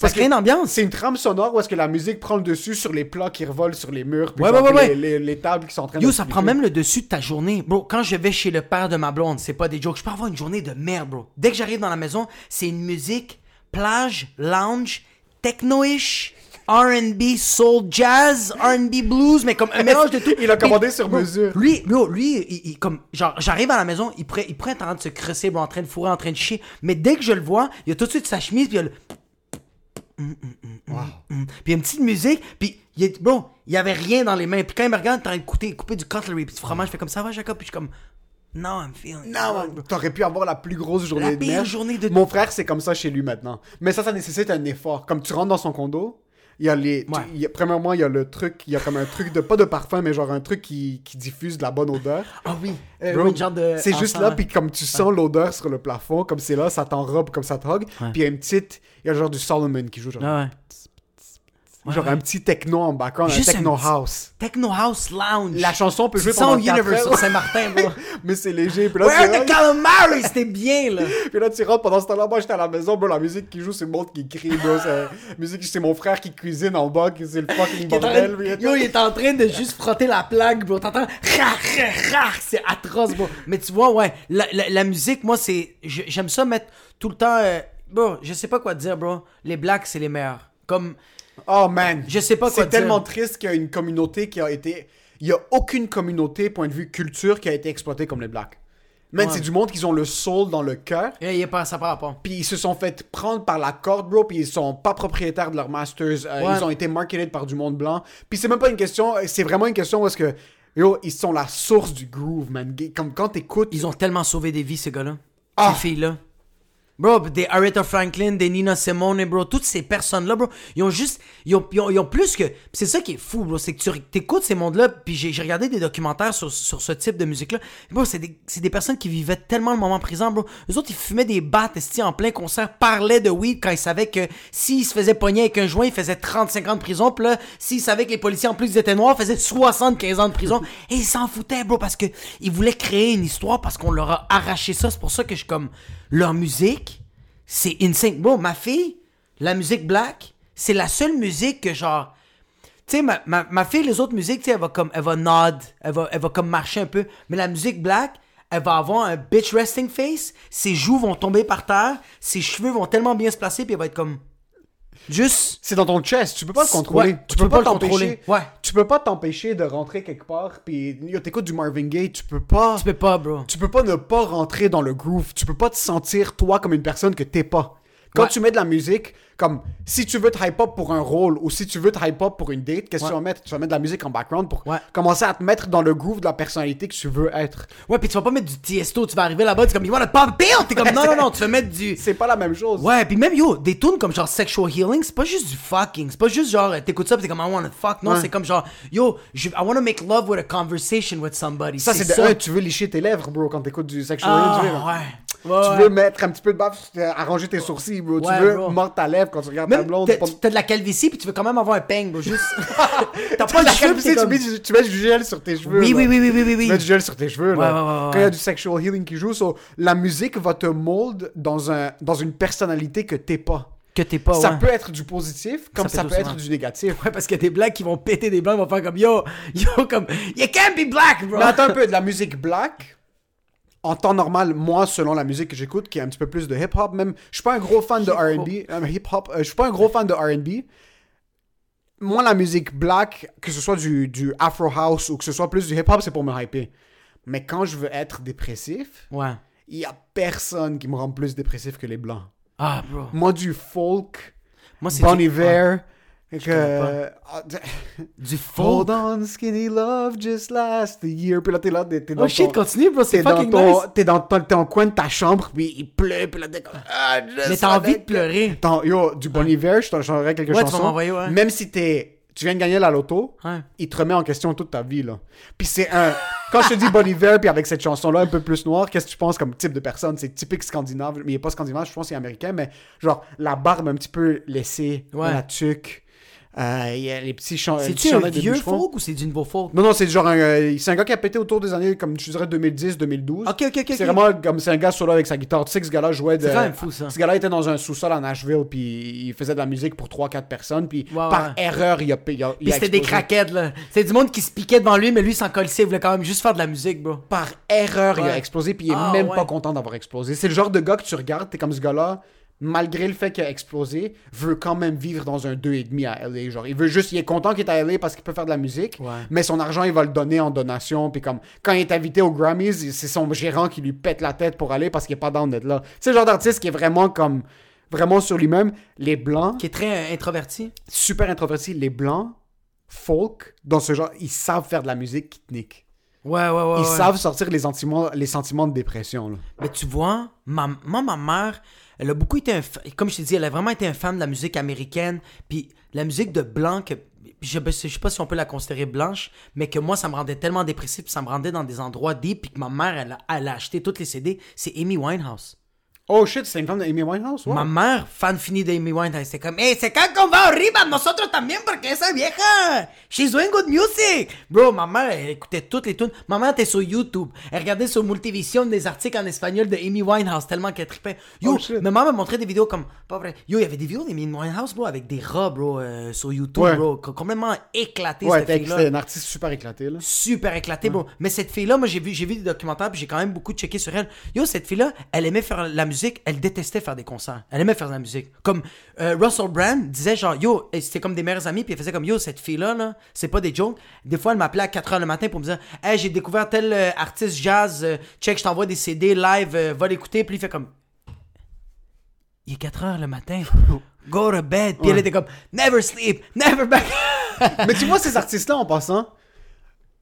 Ça crée une ambiance. C'est une trame sonore où est-ce que la musique prend le dessus sur les plats qui revolent sur les murs, puis Ouais, genre ouais, ouais, les, ouais. les- les tables qui sont en train de. Yo, ça prend même le dessus de ta journée. Bro, quand je vais chez le père de ma blonde, c'est pas des jokes. Je peux avoir une journée de merde, bro. Dès que j'arrive dans la maison, c'est une musique plage, lounge, techno-ish, R&B, soul, jazz, R&B, blues, mais comme un mélange de tout. Il a commandé Puis, sur bro, mesure. Lui, bro, lui, il, il- comme, genre, j'arrive à la maison, il pourrait, il en train de se crosser, bro, en train de fourrer, en train de chier. Mais dès que je le vois, il a tout de suite sa chemise, puis il a le... Mm, Puis il y a une petite musique, puis il est, bon, il y avait rien dans les mains. Puis quand il me regarde, t'as couper, couper du cutlery, puis du fromage, je fais comme ça va, Jacob, puis je suis comme, no, I'm feeling Non, t'aurais pu avoir la plus grosse journée La de pire merde. journée de- Mon frère, c'est comme ça chez lui maintenant. Mais ça, ça nécessite un effort. Comme tu rentres dans son condo, il y a les. tu- il y a- premièrement, il y a le truc, il y a comme un truc de. Pas de parfum, mais genre un truc qui, qui diffuse de la bonne odeur. Ah oui, Euh, Bro, oui, une genre de c'est juste là, puis comme tu sens l'odeur sur le plafond, comme c'est là, ça t'enrobe, comme ça te hug. Puis il y a une petite. Il y a genre du Solomon qui joue genre. Ah ouais. Genre un petit techno en background, un Juste un techno petit- house. Techno House Lounge. La chanson peut jouer pendant 4 Universe sur heures, Saint-Martin, bro. mais c'est léger. Puis là, Where the calamari? C'était bien, là. puis là, tu rentres pendant ce temps-là. Moi, j'étais à la maison, bro. La musique qui joue, c'est le monde qui crie, bro. Musique, c'est mon frère qui cuisine en bas, qui c'est le fucking bordel. Yo, il est en train de juste frotter la plaque, bro. T'entends? C'est atroce, bro. Mais tu vois, ouais, la, la, la musique, moi, c'est. J'aime ça mettre tout le temps. euh, Bro, je sais pas quoi te dire, bro. Les blacks, c'est les meilleurs. Comme. Oh man. Je sais pas quoi C'est tellement triste qu'il y a une communauté qui a été. Il y a aucune communauté, point de vue culture, qui a été exploitée comme les blacks. Man, Ouais. c'est du monde qui ont le soul dans le cœur. Eh, il est pas, ça part pas. Puis ils se sont fait prendre par la corde, bro, puis ils sont pas propriétaires de leurs masters. Euh, Ouais. Ils ont été marketed par du monde blanc. Puis c'est même pas une question, c'est vraiment une question parce que, yo, ils sont la source du groove, man. Comme quand t'écoutes, Ils ont tellement sauvé des vies, ces gars-là. Ah. Ces filles-là. Bro, des Aretha Franklin, des Nina Simone, bro, toutes ces personnes-là, bro, ils ont juste, ils ont, ils ont, plus que, c'est ça qui est fou, bro, c'est que tu écoutes ces mondes-là, puis j'ai regardé des documentaires sur, sur ce type de musique-là, bro, c'est des, des personnes qui vivaient tellement le moment présent, bro. Eux autres, ils fumaient des battes, en plein concert, parlaient de weed quand ils savaient que s'ils se faisaient pogner avec un joint, ils faisaient 35 ans de prison, puis là, s'ils savaient que les policiers, en plus, ils étaient noirs, faisaient 75 ans de prison, et ils s'en foutaient, bro, parce que ils voulaient créer une histoire, parce qu'on leur a arraché ça, c'est pour ça que je suis comme, leur musique, c'est insane. Bro, ma fille, la musique black, c'est la seule musique que genre. Tu sais, ma, ma, ma fille, les autres musiques, elle va comme. Elle va nod, elle va, elle va comme marcher un peu. Mais la musique black, elle va avoir un bitch resting face. Ses joues vont tomber par terre. Ses cheveux vont tellement bien se placer, puis elle va être comme. Juste. c'est dans ton chest, tu peux pas le contrôler. Ouais, tu, peux, pas, le t'empêcher. Ouais. Tu peux pas t'empêcher de rentrer quelque part, puis t'écoutes du Marvin Gaye, tu peux pas. Tu peux pas, bro. tu peux pas ne pas rentrer dans le groove. Tu peux pas te sentir toi comme une personne que t'es pas. Quand Ouais. tu mets de la musique, comme si tu veux te hype up pour un rôle ou si tu veux te hype up pour une date, qu'est-ce que Ouais. tu vas mettre? Tu vas mettre de la musique en background pour Ouais. commencer à te mettre dans le groove de la personnalité que tu veux être. Ouais, puis tu vas pas mettre du tiesto, tu vas arriver là-bas, tu comme, you wanna pop pill? T'es comme, non, non, non, tu vas mettre du. C'est pas la même chose. Ouais, puis même yo, des tunes comme genre sexual healing, c'est pas juste du fucking, c'est pas juste genre t'écoutes ça pis t'es comme I wanna fuck, non, Ouais. c'est comme genre yo, je, I wanna make love with a conversation with somebody. Ça, c'est de ça. un, tu veux licher tes lèvres, bro, quand t'écoutes du sexual Ah, healing, tu veux, ouais. Tu veux mettre un petit peu de baffe, arranger tes sourcils, bro. Tu veux bro. mordre ta lèvre quand tu regardes ta Même blonde. t'as pas- de la calvitie puis tu veux quand même avoir un peigne, bro, juste. T'as Tu pas de la calvitie, tu, comme. mets du- tu mets du gel sur tes cheveux. Oui, oui, oui, oui, oui. Tu mets du gel sur tes cheveux, là. Quand il y a du sexual healing qui joue, so, la musique va te mold dans, un, dans une personnalité que t'es pas. Que t'es pas, ça ouais. peut être du positif, comme Ça ça, peut être du négatif. Ouais, parce qu'il y a des blacks qui vont péter des blancs, ils vont faire comme yo, yo, comme, you can't be black, bro. Mais attends un peu, de la musique black, en temps normal, moi, selon la musique que j'écoute, qui est un petit peu plus de hip-hop, même, je suis pas un gros fan de. R&B, euh, hip-hop, euh, je suis pas un gros fan de R&B. Moi, la musique black, que ce soit du, du Afro House ou que ce soit plus du hip-hop, c'est pour me hyper. Mais quand je veux être dépressif, Ouais. il y a personne qui me rend plus dépressif que les blancs. Ah, bro. Moi, du folk, Moi, c'est Bon du- Iver, que... ah, Du folk. Hold on, skinny love, just last a year. Puis là, t'es là, t'es t'es dans Oh shit, ton... continue, bro, T'es c'est fucking ton, nice. t'es dans, ton, coin de ta chambre, puis il pleut, puis là, t'es comme... Ah, Mais t'as envie de pleurer. T'en- Yo, du Bon Hiver, je t'en changerais quelques Ouais, tu chansons. m'envoyer, ouais. Même si t'es... Tu viens de gagner la loto, Ouais. il te remet en question toute ta vie, là. Puis c'est un... Quand je te dis Bon Hiver, puis avec cette chanson-là un peu plus noire, qu'est-ce que tu penses comme type de personne? C'est typique scandinave, mais il est pas scandinave, je pense qu'il est américain, mais genre, la barbe un petit peu laissée, la tuque, euh, il y a les petits chants... C'est-tu un vieux folk ou c'est du nouveau folk? Non, non, c'est genre un... euh, c'est un gars qui a pété autour des années, comme je dirais, 2010-2012. Ok, ok, ok. C'est vraiment comme c'est un gars solo avec sa guitare. Tu sais que ce gars-là jouait de. C'est quand même fou, ça. Ce gars-là était dans un sous-sol à Nashville, puis il faisait de la musique pour 3-4 personnes, puis par ouais. erreur, il a. Il a, Puis c'était des craquettes, là. C'était du monde qui se piquait devant lui, mais lui, s'en colissait, il voulait quand même juste faire de la musique, bro. Par erreur, il a explosé, puis il est Ah, même ouais. pas content d'avoir explosé. C'est le genre de gars que tu regardes, t'es comme ce gars-là, malgré le fait qu'il a explosé, veut quand même vivre dans un 2,5 à LA. Genre, il veut juste. Il est content qu'il est à LA parce qu'il peut faire de la musique, Ouais. mais son argent, il va le donner en donation, puis comme. Quand il est invité aux Grammys, c'est son gérant qui lui pète la tête pour aller parce qu'il est pas dans d'être là. C'est le genre d'artiste qui est vraiment comme. Vraiment sur lui-même. Les blancs, Qui est très euh, introverti. super introvertis, les blancs, folk, dans ce genre, ils savent faire de la musique qui te nique. Ouais, ouais, ouais. Ils ouais. savent sortir les sentiments, les sentiments de dépression. Là. Mais tu vois, ma, moi, ma mère, elle a beaucoup été un Comme je t'ai dit, elle a vraiment été un fan de la musique américaine. Puis la musique de blanc, je, je sais pas si on peut la considérer blanche, mais que moi, ça me rendait tellement dépressif, puis ça me rendait dans des endroits deep, puis que ma mère, elle a acheté toutes les CD, c'est Amy Winehouse. Oh shit, c'est une femme d'Amy Winehouse? wow. Ma mère, fan fini de Amy Winehouse, c'est comme, hey, c'est quand qu'on va arriba, nosotros también, porque esa vieja, she's doing good music. Bro, ma mère, elle écoutait toutes les tunes. Ma mère était sur YouTube. Elle regardait sur Multivision des articles en espagnol de Amy Winehouse, tellement qu'elle trippait. Yo, Oh, ma mère me montrait des vidéos comme, pas vrai. Yo, il y avait des vidéos d'Amy Winehouse, bro, avec des rats, bro, euh, sur YouTube, Ouais. bro, co- complètement éclaté, Ouais, cette fille-là c'était un artiste super éclaté, là. super éclaté, bro. Mais cette fille-là, moi, j'ai vu, j'ai vu des documentaires, puis j'ai quand même beaucoup checké sur elle. Yo, cette fille-là, elle aimait faire la musique, elle détestait faire des concerts. Elle aimait faire de la musique. Comme euh, Russell Brand disait, genre, yo, et c'était comme des meilleurs amis, puis elle faisait comme, yo, cette fille-là, là, c'est pas des jokes. Des fois, elle m'appelait à 4 h le matin pour me dire, hey, j'ai découvert tel euh, artiste jazz, euh, check, je t'envoie des CD live, va l'écouter, puis il fait comme, il est 4 h le matin. Go to bed. Puis elle était comme, never sleep, never back. Mais tu vois, ces artistes-là, en passant,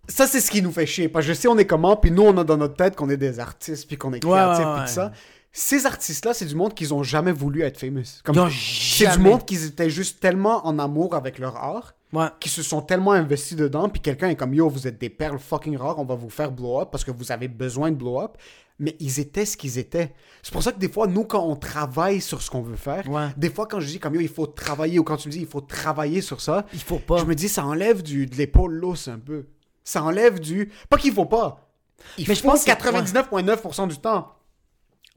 ça, c'est ce qui nous fait chier. Parce que je sais, on est comment, puis nous, on a dans notre tête qu'on est des artistes, puis qu'on est créatifs, ouais, puis ouais. tout ça. Ces artistes-là, c'est du monde qu'ils ont jamais voulu être famous. Comme, c'est du monde qui étaient juste tellement en amour avec leur art, Ouais. qui se sont tellement investis dedans, puis quelqu'un est comme yo, vous êtes des perles fucking rares, on va vous faire blow up parce que vous avez besoin de blow up. Mais ils étaient ce qu'ils étaient. C'est pour ça que des fois, nous, quand on travaille sur ce qu'on veut faire, Ouais. des fois, quand je dis comme yo, il faut travailler, ou quand tu me dis il faut travailler sur ça, Il faut pas. je me dis ça enlève du, de l'épaule lousse un peu. Ça enlève du. Pas qu'il faut pas. Il Mais je faut pense que- 99,9% du temps.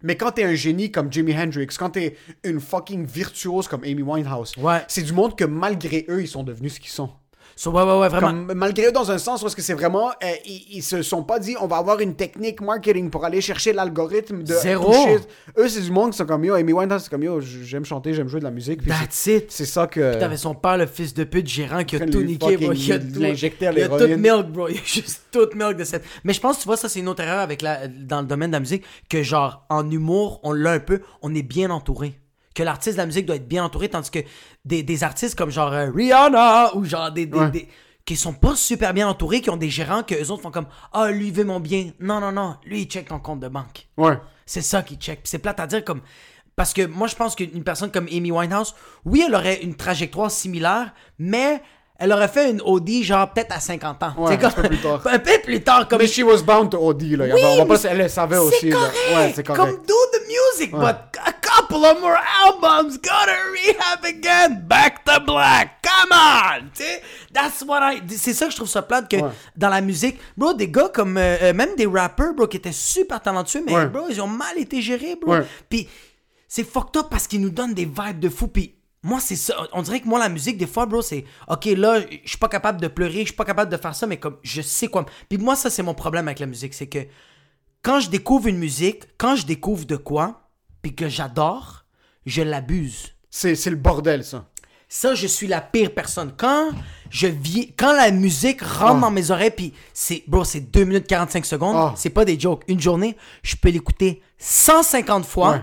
Mais quand t'es un génie comme Jimi Hendrix, quand t'es une fucking virtuose comme Amy Winehouse, Ouais. c'est du monde que malgré eux, ils sont devenus ce qu'ils sont. So, ouais, ouais, ouais, vraiment. Comme, malgré eux, dans un sens, parce que c'est vraiment. euh, ils, ils se sont pas dit, on va avoir une technique marketing pour aller chercher l'algorithme de. Zéro. toucher. Eux, c'est du monde qui sont comme yo. Amy Winehouse, c'est comme yo, j'aime chanter, j'aime jouer de la musique. puis That's c'est- it. C'est ça que. T'avais son père, le fils de pute gérant, qui a tout niqué, bro. Il a tout, à il a tout milk, bro. Il a juste tout milk de cette. Mais je pense, tu vois, ça, c'est une autre erreur avec la, dans le domaine de la musique, que genre, en humour, on l'a un peu, on est bien entouré. Que l'artiste de la musique doit être bien entouré, tandis que des, des artistes comme genre euh, Rihanna, ou genre des, des, Ouais. des- qui sont pas super bien entourés, qui ont des gérants que eux autres font comme, ah, lui, il veut mon bien. Non, non, non. Lui, il check ton compte de banque. Ouais. C'est ça qui check. C'est plate à dire comme. Parce que moi, je pense qu'une personne comme Amy Winehouse, oui, elle aurait une trajectoire similaire, mais elle aurait fait une OD genre peut-être à 50 ans. Ouais, C'est un peu plus tard. Un peu plus tard, comme. Mais she was bound to OD, là. Oui, on va pas, elle le savait aussi, là. Ouais, c'est correct. Comme do the music, but a couple of more albums, gotta rehab again, back to black, come on, tu sais. That's what I. C'est ça que je trouve ça plate que Ouais. dans la musique, bro, des gars comme euh, euh, même des rappers, bro, qui étaient super talentueux, mais Ouais. bro, ils ont mal été gérés, bro. Ouais. Puis c'est fucked up parce qu'ils nous donnent des vibes de fou. Puis moi, c'est ça. On dirait que moi, la musique, des fois, bro, c'est OK, là, je suis pas capable de pleurer, je suis pas capable de faire ça, mais comme je sais quoi. Puis moi, ça, c'est mon problème avec la musique. C'est que quand je découvre une musique, quand je découvre de quoi, puis que j'adore, je l'abuse. C'est c'est le bordel, ça. Ça, je suis la pire personne. Quand je vis, quand la musique rentre Ouais. dans mes oreilles, puis c'est, bro, c'est 2 minutes 45 secondes, Ah. c'est pas des jokes. Une journée, je peux l'écouter 150 fois. Ouais.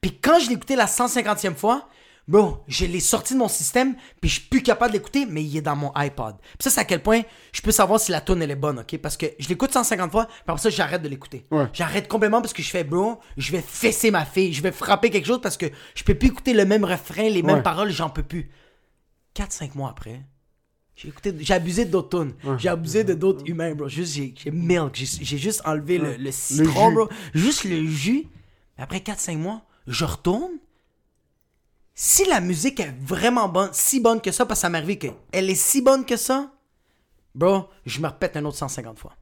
Puis quand je l'ai écouté la 150e fois, bro, je l'ai sorti de mon système, puis je suis plus capable de l'écouter, mais il est dans mon iPod. Puis ça, c'est à quel point je peux savoir si la tune elle est bonne, ok? Parce que je l'écoute 150 fois, puis après ça, j'arrête de l'écouter. Ouais. J'arrête complètement parce que je fais, bro, je vais fesser ma fille, je vais frapper quelque chose parce que je peux plus écouter le même refrain, les mêmes Ouais. paroles, j'en peux plus. 4-5 mois après, j'ai écouté, j'ai abusé d'autres tunes. J'ai abusé de d'autres humains, bro. Juste, j'ai, j'ai milk, j'ai, j'ai juste enlevé le, le citron, bro. Juste le jus. Après 4-5 mois, je retourne. Si la musique est vraiment bonne, si bonne que ça, parce que ça m'est arrivé qu'elle est si bonne que ça, bro, je me répète un autre 150 fois.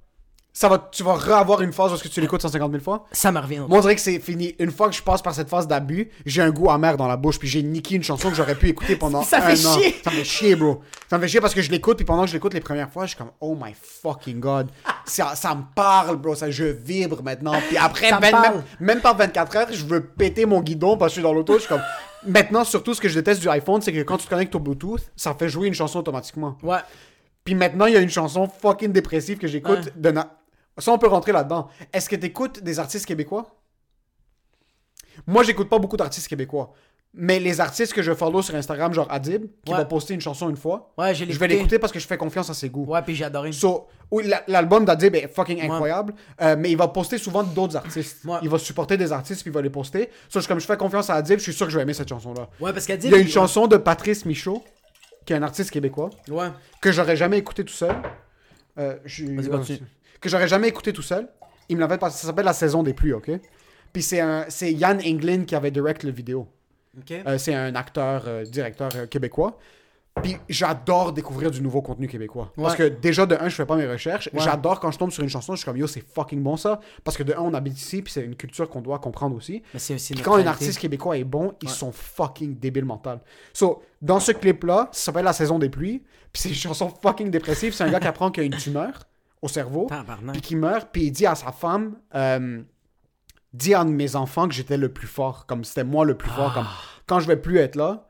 Ça va, tu vas re-avoir une phase lorsque tu l'écoutes 150 000 fois? Ça me revient. Moi, on dirait que c'est fini. Une fois que je passe par cette phase d'abus, j'ai un goût amer dans la bouche, puis j'ai niqué une chanson que j'aurais pu écouter pendant Ça un fait an. chier. Ça me fait chier, bro. Ça me fait chier parce que je l'écoute, puis pendant que je l'écoute les premières fois, je suis comme, oh my fucking god. Ça, ça me parle, bro. Ça, je vibre maintenant. Puis après, Ça me même, parle. même, même pas 24 heures, je veux péter mon guidon parce que je suis dans l'auto. Je suis comme, maintenant, surtout, ce que je déteste du iPhone, c'est que quand tu te connectes au Bluetooth, ça fait jouer une chanson automatiquement. Ouais. Puis maintenant, il y a une chanson fucking dépressive que j'écoute. Ouais. de na- Ça, on peut rentrer là-dedans. Est-ce que t'écoutes des artistes québécois? Moi, j'écoute pas beaucoup d'artistes québécois. Mais les artistes que je follow sur Instagram, genre Adib, qui Ouais. va poster une chanson une fois, Ouais, je vais l'écouter parce que je fais confiance à ses goûts. Ouais, puis j'ai adoré. So, oui, l'album d'Adib est fucking incroyable, euh, mais il va poster souvent d'autres artistes. Ouais. Il va supporter des artistes puis il va les poster. So, je- comme je fais confiance à Adib, je suis sûr que je vais aimer cette chanson-là. Ouais, parce dit. Il y a une chanson de Patrice Michaud, qui est un artiste québécois Ouais. que j'aurais jamais écouté tout seul. Euh, je- que j'aurais jamais écouté tout seul. Il me l'avait passé. Ça s'appelle La saison des pluies, ok? Puis c'est un- Yann Englund qui avait direct le vidéo. Ok. Euh, c'est un acteur, euh, directeur euh, québécois. Puis j'adore découvrir du nouveau contenu québécois. Parce que déjà, de un, je fais pas mes recherches. Ouais. J'adore quand je tombe sur une chanson, je suis comme yo, c'est fucking bon ça. Parce que de un, on habite ici, puis c'est une culture qu'on doit comprendre aussi. Mais c'est aussi quand un artiste québécois est bon, ils Ouais. sont fucking débiles mental. So, dans ce clip-là, ça s'appelle La saison des pluies. Puis c'est une chanson fucking dépressive. C'est un gars qui apprend qu'il a une tumeur au cerveau. Puis qui meurt. Puis il dit à sa femme Dis à mes enfants que j'étais le plus fort. Comme c'était moi le plus fort. Comme quand je vais plus être là,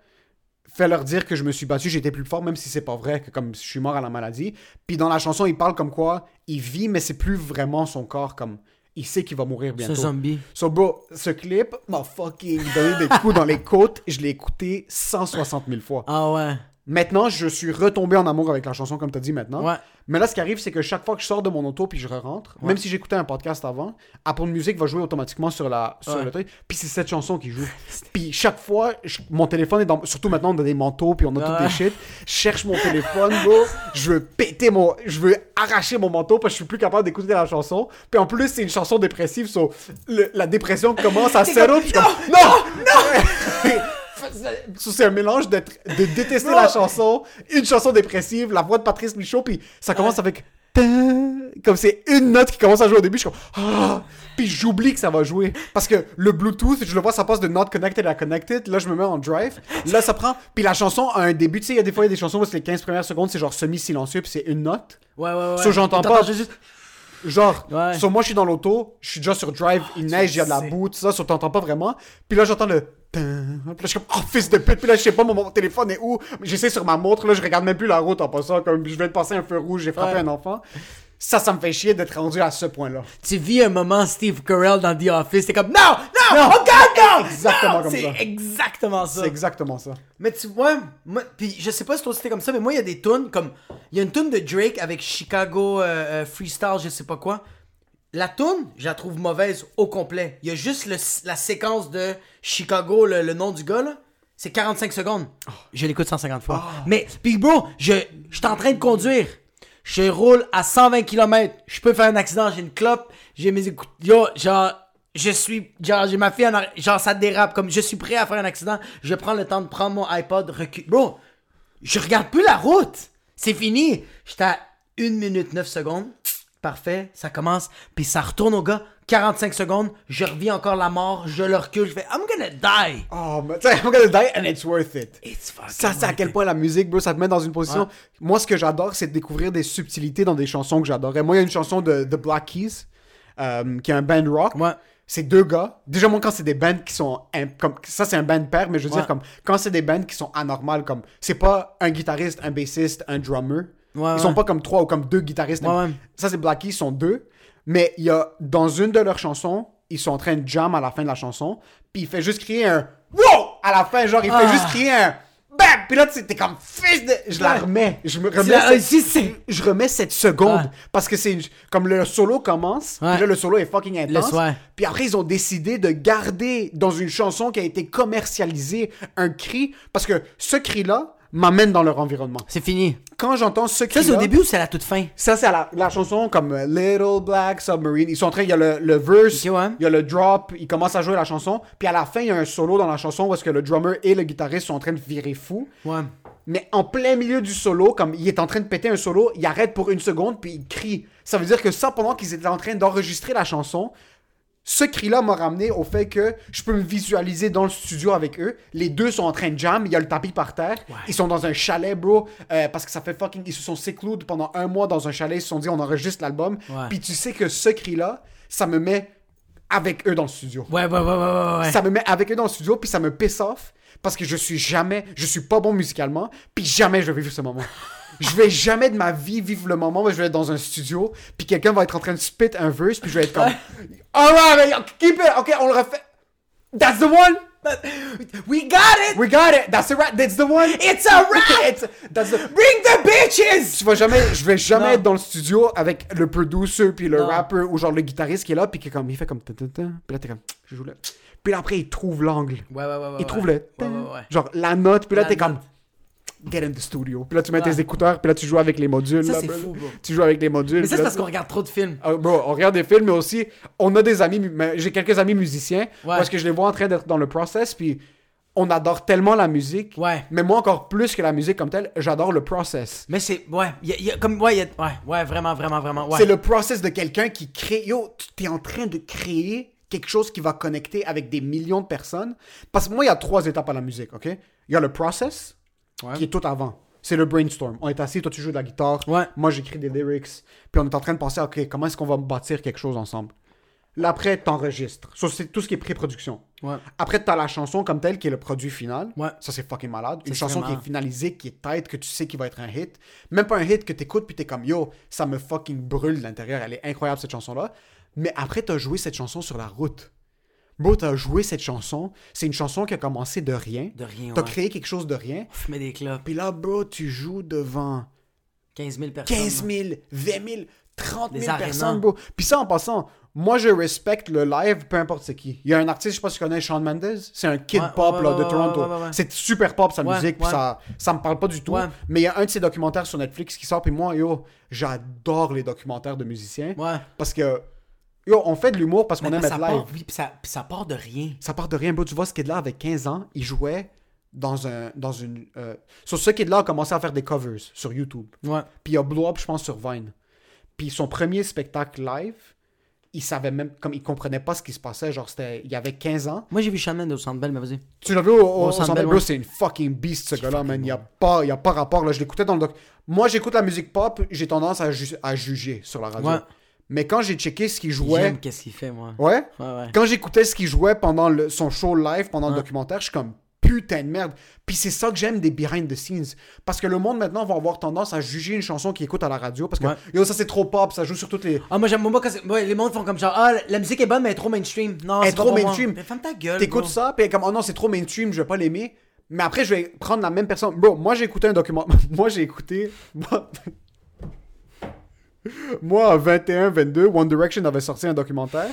fais leur dire que je me suis battu, j'étais plus fort, même si c'est pas vrai, que comme je suis mort à la maladie. Puis dans la chanson, il parle comme quoi il vit, mais c'est plus vraiment son corps. Comme il sait qu'il va mourir bientôt. zombie. So, bro, ce clip m'a fucking donné des coups dans les côtes. Je l'ai écouté 160 000 fois. Ah ouais. Maintenant, je suis retombé en amour avec la chanson, comme tu as dit maintenant. Ouais. Mais là, ce qui arrive, c'est que chaque fois que je sors de mon auto puis je rentre, Ouais. même si j'écoutais un podcast avant, Apple Music va jouer automatiquement sur, la, sur Ouais. le truc. Puis c'est cette chanson qui joue. puis chaque fois, je- mon téléphone est dans. Surtout maintenant, on a des manteaux puis on a toutes des shit. Je cherche mon téléphone, bro. Je veux péter mon. Je veux arracher mon manteau parce que je suis plus capable d'écouter la chanson. Puis en plus, c'est une chanson dépressive. so, le- la dépression commence à settle. suis comme. Non! So, c'est un mélange de détester la chanson, une chanson dépressive, la voix de Patrice Michaud, puis ça commence avec. Comme c'est une note qui commence à jouer au début, je suis comme. Ah! Puis j'oublie que ça va jouer. Parce que le Bluetooth, je le vois, ça passe de not connected à connected. Là, je me mets en drive. Là, ça prend. Puis la chanson a un début. Tu sais, il y a des fois, il y a des chansons où c'est les 15 premières secondes, c'est genre semi-silencieux, puis c'est une note. Ouais, ouais, ouais. Ça, j'entends pas. juste- Genre, Ouais. sur moi, je suis dans l'auto, je suis déjà sur drive, il neige, il y a de la boue, tout ça, ça t'entends pas vraiment. Puis là, j'entends le. Puis là, je suis comme, oh, fils de pute. Puis là, je sais pas, mon, mon téléphone est où. J'essaie sur ma montre, là, je regarde même plus la route en passant, comme je viens de passer un feu rouge, j'ai frappé Ouais. un enfant. Ça, ça me fait chier d'être rendu à ce point-là. Tu vis un moment Steve Carell dans The Office, t'es comme non, non, oh god non, Exactement non! comme c'est ça. exactement ça. C'est exactement ça. Mais tu vois, moi, puis je sais pas si toi c'était comme ça, mais moi il y a des tunes comme il y a une tune de Drake avec Chicago euh, euh, Freestyle, je sais pas quoi. La tune, je la trouve mauvaise au complet. Il y a juste le- la séquence de Chicago, le, le nom du gars là. C'est 45 secondes. Je l'écoute 150 fois. Mais, puis bro, je, je suis en train de conduire. Je roule à 120 km. Je peux faire un accident. J'ai une clope. J'ai mes écoutes. Yo, genre, je suis. Genre, j'ai ma fille en arrière. Genre, ça dérape. Comme je suis prêt à faire un accident. Je prends le temps de prendre mon iPod, recul. Bro, je regarde plus la route. C'est fini. J'étais à 1 minute 9 secondes. Parfait. Ça commence. Puis ça retourne au gars. 45 secondes. Je reviens encore la mort. Je le recule. Je fais I'm gonna die. Oh, mais tu sais, I'm gonna die and it's worth it. It's fucking Ça, c'est à quel point la musique, bro, ça te met dans une position. Ouais. Moi, ce que j'adore, c'est de découvrir des subtilités dans des chansons que j'adorais. Moi, il y a une chanson de The Black Keys, euh, qui est un band rock. Ouais. C'est deux gars. Déjà, moi, quand c'est des bands qui sont. comme, ça, c'est un band pair, mais je veux Ouais. dire, comme. Quand c'est des bands qui sont anormales, comme. C'est pas un guitariste, un bassiste, un drummer. Ouais, ils sont ouais. pas comme trois ou comme deux guitaristes. Ouais. Ça, c'est Black Keys, ils sont deux. Mais il y a. Dans une de leurs chansons, ils sont en train de jam à la fin de la chanson. Puis il fait juste crier un. Wow! À la fin, genre, il fait Ah. juste crier un. Bam! Puis là, t'es comme fils de. Je la remets. Je me remets. cette- Je remets cette seconde. Ouais. Parce que c'est. une- Comme le solo commence. Ouais. Puis là, le solo est fucking intense. Puis après, ils ont décidé de garder dans une chanson qui a été commercialisée un cri. Parce que ce cri-là m'amène dans leur environnement. C'est fini. Quand j'entends ce Ça, cri-là. c'est au début ou c'est à la toute fin? Ça, c'est à la, la chanson comme euh, Little Black Submarine. Ils sont en train, il y a le, le verse, Ok, ouais. il y a le drop, ils commencent à jouer la chanson. Puis à la fin, il y a un solo dans la chanson où est-ce que le drummer et le guitariste sont en train de virer fou. Ouais. Mais en plein milieu du solo, comme il est en train de péter un solo, il arrête pour une seconde puis il crie. Ça veut dire que ça, pendant qu'ils étaient en train d'enregistrer la chanson, ce cri-là m'a ramené au fait que je peux me visualiser dans le studio avec eux. Les deux sont en train de jam, il y a le tapis par terre. Ils sont dans un chalet, bro, euh, parce que ça fait fucking... Ils se sont secluded pendant un mois dans un chalet, ils se sont dit on enregistre l'album. Ouais. Puis tu sais que ce cri-là, ça me met avec eux dans le studio. Ouais, ouais, ouais, ouais, ouais, ouais. Ça me met avec eux dans le studio, puis ça me piss off parce que je suis jamais, je suis pas bon musicalement, puis jamais je vais vivre ce moment. je vais jamais de ma vie vivre le moment où je vais être dans un studio, puis quelqu'un va être en train de spit un verse, puis je vais être comme, alright, keep it, ok, on le refait. That's the one. We got it! We got it. That's the right. That's the one. It's a wrap! It's- that's the- Bring the bitches! tu vas jamais, je vais jamais Non. être dans le studio avec le producer puis le Non. rapper ou genre le guitariste qui est là puis qui est comme il fait comme puis là t'es comme je joue là. Puis là après il trouve l'angle. Ouais, ouais, ouais, ouais. il ouais. trouve le Ouais, ouais, ouais. genre la note puis là t'es comme note. Get in the studio. Puis là, tu mets Ouais. tes écouteurs, puis là, tu joues avec les modules. Ça, là, c'est bro. fou, bro. Tu joues avec les modules. Mais ça, c'est parce tu- qu'on regarde trop de films. Ah, bro, on regarde des films, mais aussi, on a des amis, mais j'ai quelques amis musiciens, parce que je les vois en train d'être dans le process, puis on adore tellement la musique. Ouais. Mais moi, encore plus que la musique comme telle, j'adore le process. Mais c'est. Ouais, y a, y a comme. Ouais, y a- ouais, ouais, vraiment, vraiment, vraiment. Ouais. C'est le process de quelqu'un qui crée. Yo, tu es en train de créer quelque chose qui va connecter avec des millions de personnes. Parce que moi, il y a trois étapes à la musique, ok? Il y a le process, Ouais. qui est tout avant. C'est le brainstorm. On est assis, toi tu joues de la guitare, Ouais. moi j'écris des lyrics, puis on est en train de penser, ok, comment est-ce qu'on va bâtir quelque chose ensemble? Là, après, t'enregistres. Ça, c'est tout ce qui est pré-production. Ouais. Après, t'as la chanson comme telle qui est le produit final. Ouais. Ça, c'est fucking malade. Une chanson vraiment- qui est finalisée, qui est tight, que tu sais qui va être un hit. Même pas un hit que t'écoutes, puis t'es comme, yo, ça me fucking brûle de l'intérieur. Elle est incroyable, cette chanson-là. Mais après, t'as joué cette chanson sur la route. Bro, t'as joué cette chanson. C'est une chanson qui a commencé de rien. De rien, T'as ouais. créé quelque chose de rien. Fumer des clopes. Puis là, bro, tu joues devant 15 000 personnes. 15 ouais. 000, 20 000, 30 Des 000 arénas. personnes, bro. Puis ça, en passant, moi, je respecte le live, peu importe c'est qui. Il y a un artiste, je sais pas si tu connais, Shawn Mendes. C'est un kid Ouais, pop ouais, là, ouais, de ouais, Toronto. ouais, ouais, ouais. C'est super pop, sa Ouais, musique, puis ouais. ça, ça me parle pas du tout. Ouais. Mais il y a un de ses documentaires sur Netflix qui sort, puis moi, yo, j'adore les documentaires de musiciens. Ouais. Parce que, yo, on fait de l'humour parce qu'on aime ça être live. oui, puis ça, puis ça part de rien. Ça part de rien, bro. Tu vois, ce kid-là, avec 15 ans, il jouait dans un... Dans une, euh... Sur ce kid-là a commencé à faire des covers sur YouTube. Ouais. Puis il a blow up, je pense, sur Vine. Puis son premier spectacle live, il savait même, comme il comprenait pas ce qui se passait. Genre, c'était, il avait 15 ans. Moi, j'ai vu Shaman au Centre Bell, mais vas-y. Tu l'as vu au, au, Au au Centre Centre Bell, Bell, bro, ouais. c'est une fucking beast, ce gars-là, man. Il y a pas, il y a pas rapport, là. Je l'écoutais dans le doc. Moi, j'écoute la musique pop, j'ai tendance à, ju- à juger sur la radio. Ouais. Mais quand j'ai checké ce qu'il jouait. J'aime qu'est-ce qu'il fait, moi. Ouais. Ouais, ouais. Quand j'écoutais ce qu'il jouait pendant le- son show live, pendant le documentaire, je suis comme putain de merde. Puis c'est ça que j'aime des behind the scenes. Parce que le monde maintenant va avoir tendance à juger une chanson qu'il écoute à la radio. Parce que Ouais. yo, ça c'est trop pop, ça joue sur toutes les. Ah, moi, j'aime moi quand les mondes font comme genre, ah, la musique est bonne, mais elle est trop mainstream. Non, c'est trop mainstream. Mais ferme ta gueule. T'écoutes ça, puis comme oh non, c'est trop mainstream, je vais pas l'aimer. Mais après, je vais prendre la même personne. Bro, moi j'ai écouté un document. moi j'ai écouté. Moi... à 21, 22, One Direction avait sorti un documentaire.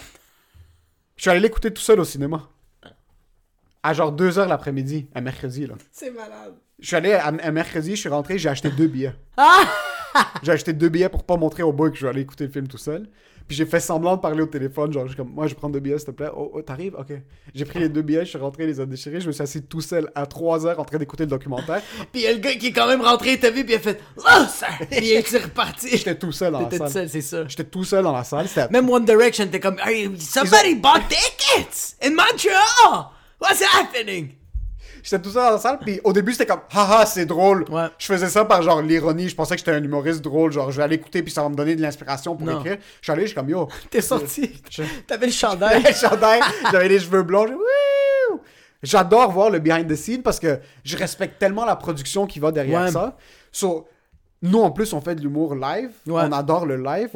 Je suis allé l'écouter tout seul au cinéma. À genre 2h l'après-midi, un mercredi, là. C'est malade. Je suis allé à- un mercredi, je suis rentré, j'ai acheté deux billets. Ah! j'ai acheté deux billets pour pas montrer au boy que je vais aller écouter le film tout seul. Puis j'ai fait semblant de parler au téléphone, genre, je suis comme, moi je prends deux billets s'il te plaît. Oh, oh, t'arrives? Ok. J'ai pris les deux billets, je suis rentré, les a déchirés, je me suis assis tout seul à 3 heures en train d'écouter le documentaire. Puis il y a le gars qui est quand même rentré, t'as vu, puis il a fait, oh, ça! Puis il est reparti. J'étais tout seul dans la T'étais tout salle. seul, c'est ça. J'étais tout seul dans la salle. Même One Direction, t'es comme, somebody bought tickets in Montreal! What's happening? J'étais tout seul dans la salle, puis au début c'était comme haha c'est drôle. Ouais. Je faisais ça par genre l'ironie, je pensais que j'étais un humoriste drôle, genre je vais aller écouter puis ça va me donner de l'inspiration pour Non. écrire. Je suis allé, je suis comme yo. T'es sorti. T'avais le chandail. le chandail, j'avais les cheveux blonds. J'adore voir le behind the scene parce que je respecte tellement la production qui va derrière Ouais. ça. So, nous en plus on fait de l'humour live, Ouais. on adore le live.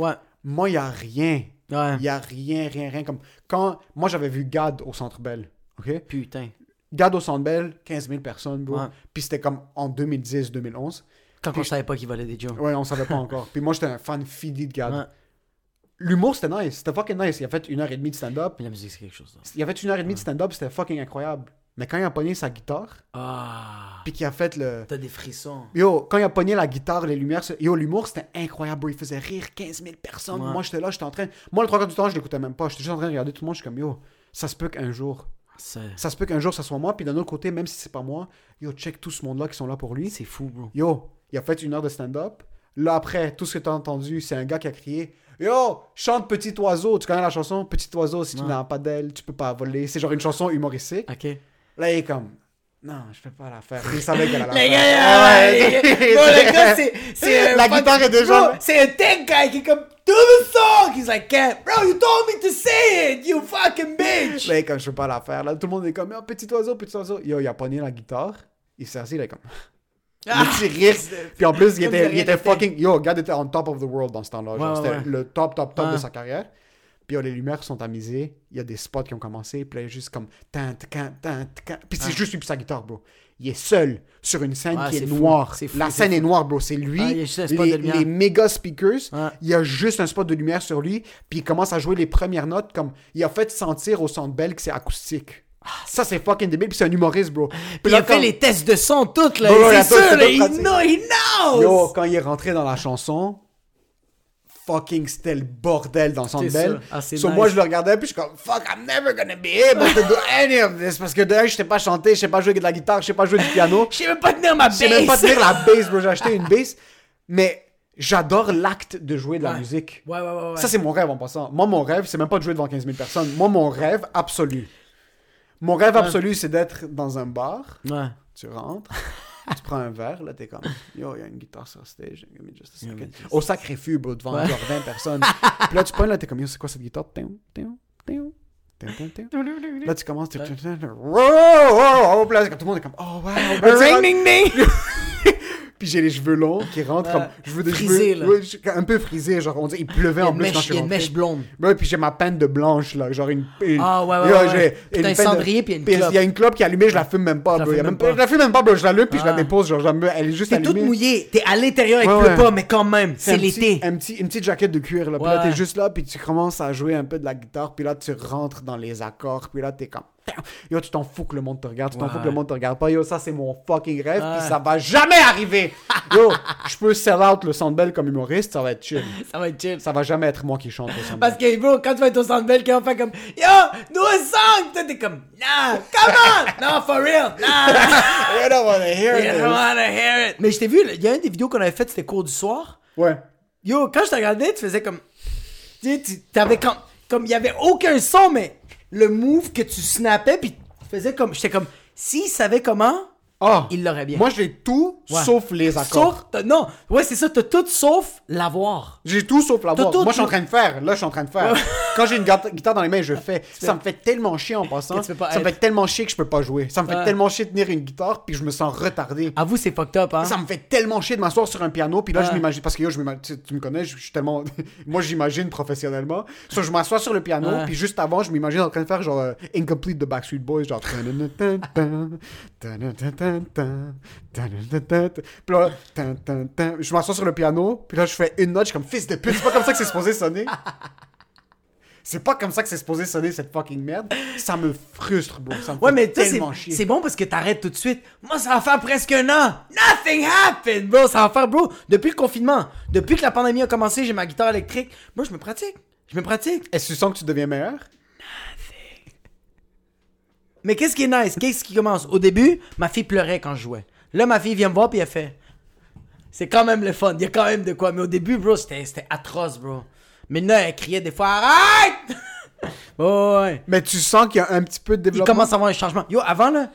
Moi il y a rien, Ouais. il y a rien, rien, rien comme quand moi j'avais vu Gad au Centre Bell, ok? Putain. Gad au Centre Bell, 15 000 personnes, bro. Ouais. Puis c'était comme en 2010-2011. Quand on savait pas qu'il volait des jokes. Ouais, on savait pas encore. Puis moi j'étais un fan fini de Gad. Ouais. L'humour c'était nice, c'était fucking nice. Il a fait une heure et demie de stand-up. Mais la musique, c'est quelque chose. là. Il a fait une heure et demie de stand-up, c'était fucking incroyable. Mais quand il a pogné sa guitare, Ah. puis qu'il a fait le. T'as des frissons. Yo, quand il a pogné la guitare, les lumières, yo, l'humour c'était incroyable, bro. Il faisait rire 15 000 personnes. Ouais. Moi j'étais là, j'étais en train. Moi le trois quarts du temps, je l'écoutais même pas. J'étais juste en train de regarder tout le monde. Je suis comme, yo, ça se peut qu'un jour. Ça se peut qu'un jour ça soit moi. Puis d'un autre côté, même si c'est pas moi, yo, check tout ce monde-là qui sont là pour lui. c'est fou, bro. Yo, il a fait une heure de stand-up. Là, après, tout ce que t'as entendu, c'est un gars qui a crié Yo, chante Petit Oiseau. Tu connais la chanson Petit Oiseau, si tu Ouais. n'as pas d'aile, tu peux pas voler. C'est genre une chanson humoristique. Ok. Là, il est comme Non, je peux pas la faire. Il savait qu'elle allait la Les faire. gars, Ah ouais, euh, c'est- bro, le gars, c'est, La guitare est déjà- c'est un tech guy qui est comme, do the song! He's like, can't. Bro, you told me to say it, you fucking bitch! Là, comme Je peux pas la faire. Là, tout le monde est comme Yo, Petit Oiseau, Petit Oiseau. Yo, il a pogné la guitare. Il s'est assis, il est comme. Ah, Le petit rire. Puis en plus, il était, il était fucking. Yo, Gad était on top of the world dans ce temps-là. Ouais, C'était le top, top, top de sa carrière. Puis les lumières sont amusées. Il y a des spots qui ont commencé. Puis là, il est juste comme. Puis c'est juste lui puis sa guitare, bro. Il est seul sur une scène qui est, fou. noire. Fou, La scène fou. est noire, bro. C'est lui. Ah, il y a juste un spot les, de lumière. les méga speakers. Il y a juste un spot de lumière sur lui. Puis il commence à jouer les premières notes comme. Il a fait sentir au centre belle que c'est acoustique. Ça, c'est fucking débile. Puis c'est un humoriste, bro. Puis il là, a fait quand- les tests de son, toutes, là. C'est sûr, il know, he knows! Yo, quand il est rentré dans la chanson, fucking c'était le bordel dans belle. ça. Ah, c'est So, nice. moi, je le regardais, puis je suis comme, fuck, I'm never gonna be able to do any of this. Parce que un, je sais pas chanter, je sais pas jouer de la guitare, je sais pas jouer du piano. Je sais même pas tenir ma Je sais même pas bass. tenir la bass, bro. J'ai acheté une bass. Mais j'adore l'acte de jouer de la Ouais. musique. Ouais, ouais, ouais. ouais. Ça, c'est mon rêve en passant. Moi, mon rêve, c'est même pas de jouer devant 15 000 personnes. Moi, mon rêve absolu. Mon rêve absolu, c'est d'être dans un bar. Ouais. Tu rentres, tu prends un verre, là, t'es comme, yo, il y a une guitare sur stage, give me just a second. Au sacré-fût, bro, devant Ouais. genre 20 personnes. Puis là, tu prends, là, t'es comme, yo, c'est quoi cette guitare? Là, tu commences, tu. Wow, wow, wow. Là, tout le monde est comme, oh, wow. Ring, rentres- ding, ding! Puis j'ai les cheveux longs qui rentrent comme. Je veux des cheveux. là. ouais, je- un peu frisés, genre, on dit, il pleuvait en une plus quand mèche, je suis il y a une rentré. mèche blonde. Ouais, puis j'ai ma peine de blanche, là. Genre une. une- Ah, ouais, ouais, Yo, ouais, j'ai ouais. Puis t'as un peine de- cendrier, puis il y a une clope. Il y a une clope qui est allumée, je la fume même pas, Je la bro. Il y a fume même même pas- Je la fume même pas, bro. Je l'allume, puis je la Ah. dépose. Genre, elle est juste T'es toute allumée. mouillée. T'es à l'intérieur, il Ouais, pleut ouais. pas, mais quand même, c'est un petit- l'été. Un petit, une petite jaquette de cuir, là. Puis Ouais. là, t'es juste là, puis tu commences à jouer un peu de la guitare, puis là, tu rentres dans les accords, puis là, t'es comme. Yo, tu t'en fous que le monde te regarde, tu t'en fous que le monde te regarde pas. Yo, ça, c'est mon fucking rêve, puis ça va jamais arriver. Yo, je peux sell out le Sandbell comme humoriste, ça va être chill. Ça va être chill. Ça va jamais être moi qui chante au Sandbell. Parce que, bro, quand tu vas être au qui va faire comme Yo, song! Toi, t'es comme Nah, come on! No, for real! Nah! I don't wanna hear You this. don't wanna hear it! Mais je t'ai vu, il y a une des vidéos qu'on avait faites, c'était cours du soir. Ouais. Yo, quand je te regardais, tu faisais comme. Tu sais, t'avais comme. Comme il y avait aucun son, mais le move que tu snappais, puis tu faisais comme. J'étais comme. S'il savait comment, Ah. il l'aurait bien. Moi, j'ai tout Ouais. sauf les accords. Sauf. Non, ouais, c'est ça, t'as tout sauf l'avoir. J'ai tout sauf la voix. tout, Moi, je suis en train de faire. Là, je suis en train de faire. Quand j'ai une guitare dans les mains, je fais. Ça me fait tellement chier en passant. Ça me fait tellement chier que je peux pas jouer. Ça me fait Ouais. tellement chier de tenir une guitare, puis je me sens retardé. Avoue, c'est fucked up, hein? Ça me fait tellement chier de m'asseoir sur un piano, puis là, je m'imagine. Parce que yo, je tu, tu me connais, je, je suis tellement. Moi, j'imagine professionnellement. So, je m'assois sur le piano, puis juste avant, je m'imagine en train de faire genre euh, Incomplete de Backstreet Boys, genre. Je m'assois sur le piano, puis là, je fais une note, je suis comme fils de pute. C'est pas comme ça que c'est supposé sonner. C'est pas comme ça que c'est supposé sonner cette fucking merde. Ça me frustre, bro. Ça me Ouais, fait mais tu sais, tellement chier. c'est bon parce que t'arrêtes tout de suite. Moi, ça va faire presque un an. Nothing happened, bro. Ça va faire, bro, depuis le confinement, depuis que la pandémie a commencé, j'ai ma guitare électrique. Moi, je me pratique. Je me pratique. Est-ce que tu sens que tu deviens meilleur? Mais qu'est-ce qui est nice? Qu'est-ce qui commence? Au début, ma fille pleurait quand je jouais. Là, ma fille vient me voir puis elle fait. C'est quand même le fun. Il y a quand même de quoi. Mais au début, bro, c'était atroce, bro. Mais là, elle criait des fois Arrête! oh, ouais. Mais tu sens qu'il y a un petit peu de Il développement? commence à avoir un changement. Yo, avant, là,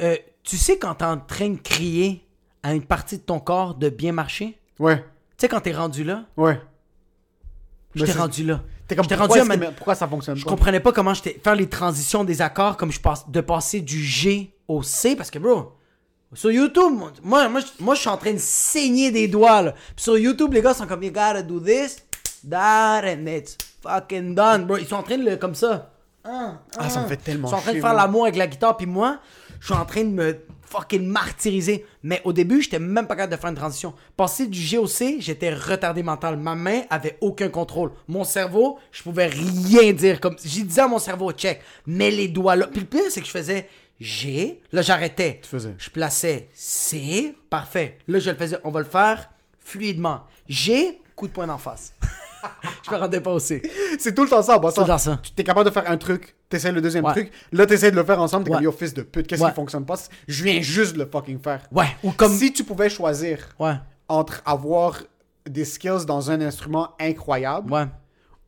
euh, tu sais quand t'es en train de crier à une partie de ton corps de bien marcher? Ouais, Tu sais quand t'es rendu là? ouais. Je t'ai rendu là. T'es comme pourquoi, rendu à ma- pourquoi ça fonctionne Je pas? comprenais pas comment j'étais faire les transitions des accords comme je passe de passer du G au C parce que bro sur YouTube moi moi moi, je- moi, je suis en train de saigner des doigts là. Puis sur YouTube les gars sont comme you gotta do this that and it's fucking done bro ils sont en train de le comme ça Ah, Ah, ça me fait tellement ils sont en train de faire l'amour avec la guitare puis moi je suis en train de me fucking martyriser mais au début j'étais même pas capable de faire une transition. Passer du G au C j'étais retardé mental. Ma main avait aucun contrôle. Mon cerveau je pouvais rien dire. Comme j'ai dit à mon cerveau check mets les doigts là. Puis le pire c'est que je faisais G là j'arrêtais. Tu faisais. je plaçais C parfait. Là je le faisais. On va le faire fluidement. G coup de poing d'en face. Je me rendais pas au C. C'est tout le temps ça, passant. Tout le temps ça. Tu es capable de faire un truc, t'essaies le deuxième Ouais. truc, là t'essaies de le faire ensemble, t'es Ouais. comme yo fils de pute, qu'est-ce Ouais. qui fonctionne pas? Je viens juste de le fucking faire. ouais ou comme Si tu pouvais choisir entre avoir des skills dans un instrument incroyable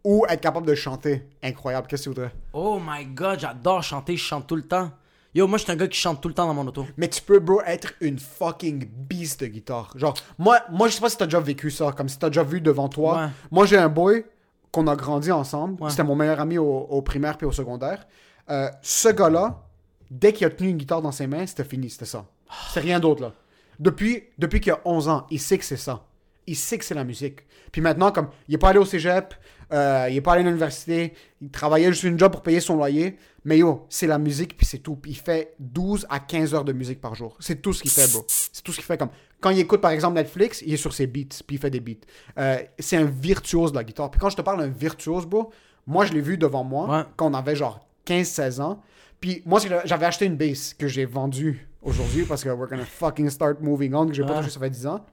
ou être capable de chanter incroyable, qu'est-ce que tu voudrais? Oh my god, j'adore chanter, je chante tout le temps. Yo, moi, je suis un gars qui chante tout le temps dans mon auto. Mais tu peux, bro, être une fucking beast de guitare. Genre, moi, moi je sais pas si t'as déjà vécu ça, comme si t'as déjà vu devant toi. Ouais. Moi, j'ai un boy qu'on a grandi ensemble. Ouais. C'était mon meilleur ami au, au primaire puis au secondaire. Euh, ce gars-là, dès qu'il a tenu une guitare dans ses mains, c'était fini, c'était ça. C'est rien d'autre, là. Depuis, depuis qu'il a 11 ans, il sait que c'est ça. Il sait que c'est la musique. Puis maintenant, comme, il est pas allé au cégep, euh, il est pas allé à l'université, il travaillait juste une job pour payer son loyer. Mais yo, c'est la musique, puis c'est tout. Puis il fait 12 à 15 heures de musique par jour. C'est tout ce qu'il fait, bro. C'est tout ce qu'il fait. Comme, quand il écoute, par exemple, Netflix, il est sur ses beats, puis il fait des beats. Euh, c'est un virtuose de la guitare. Puis quand je te parle d'un virtuose, bro, moi, je l'ai vu devant moi, Ouais. quand on avait genre 15-16 ans. Puis moi, j'avais acheté une bass que j'ai vendue aujourd'hui parce que we're gonna fucking start moving on, que j'ai pas Ouais. touché ça fait 10 ans.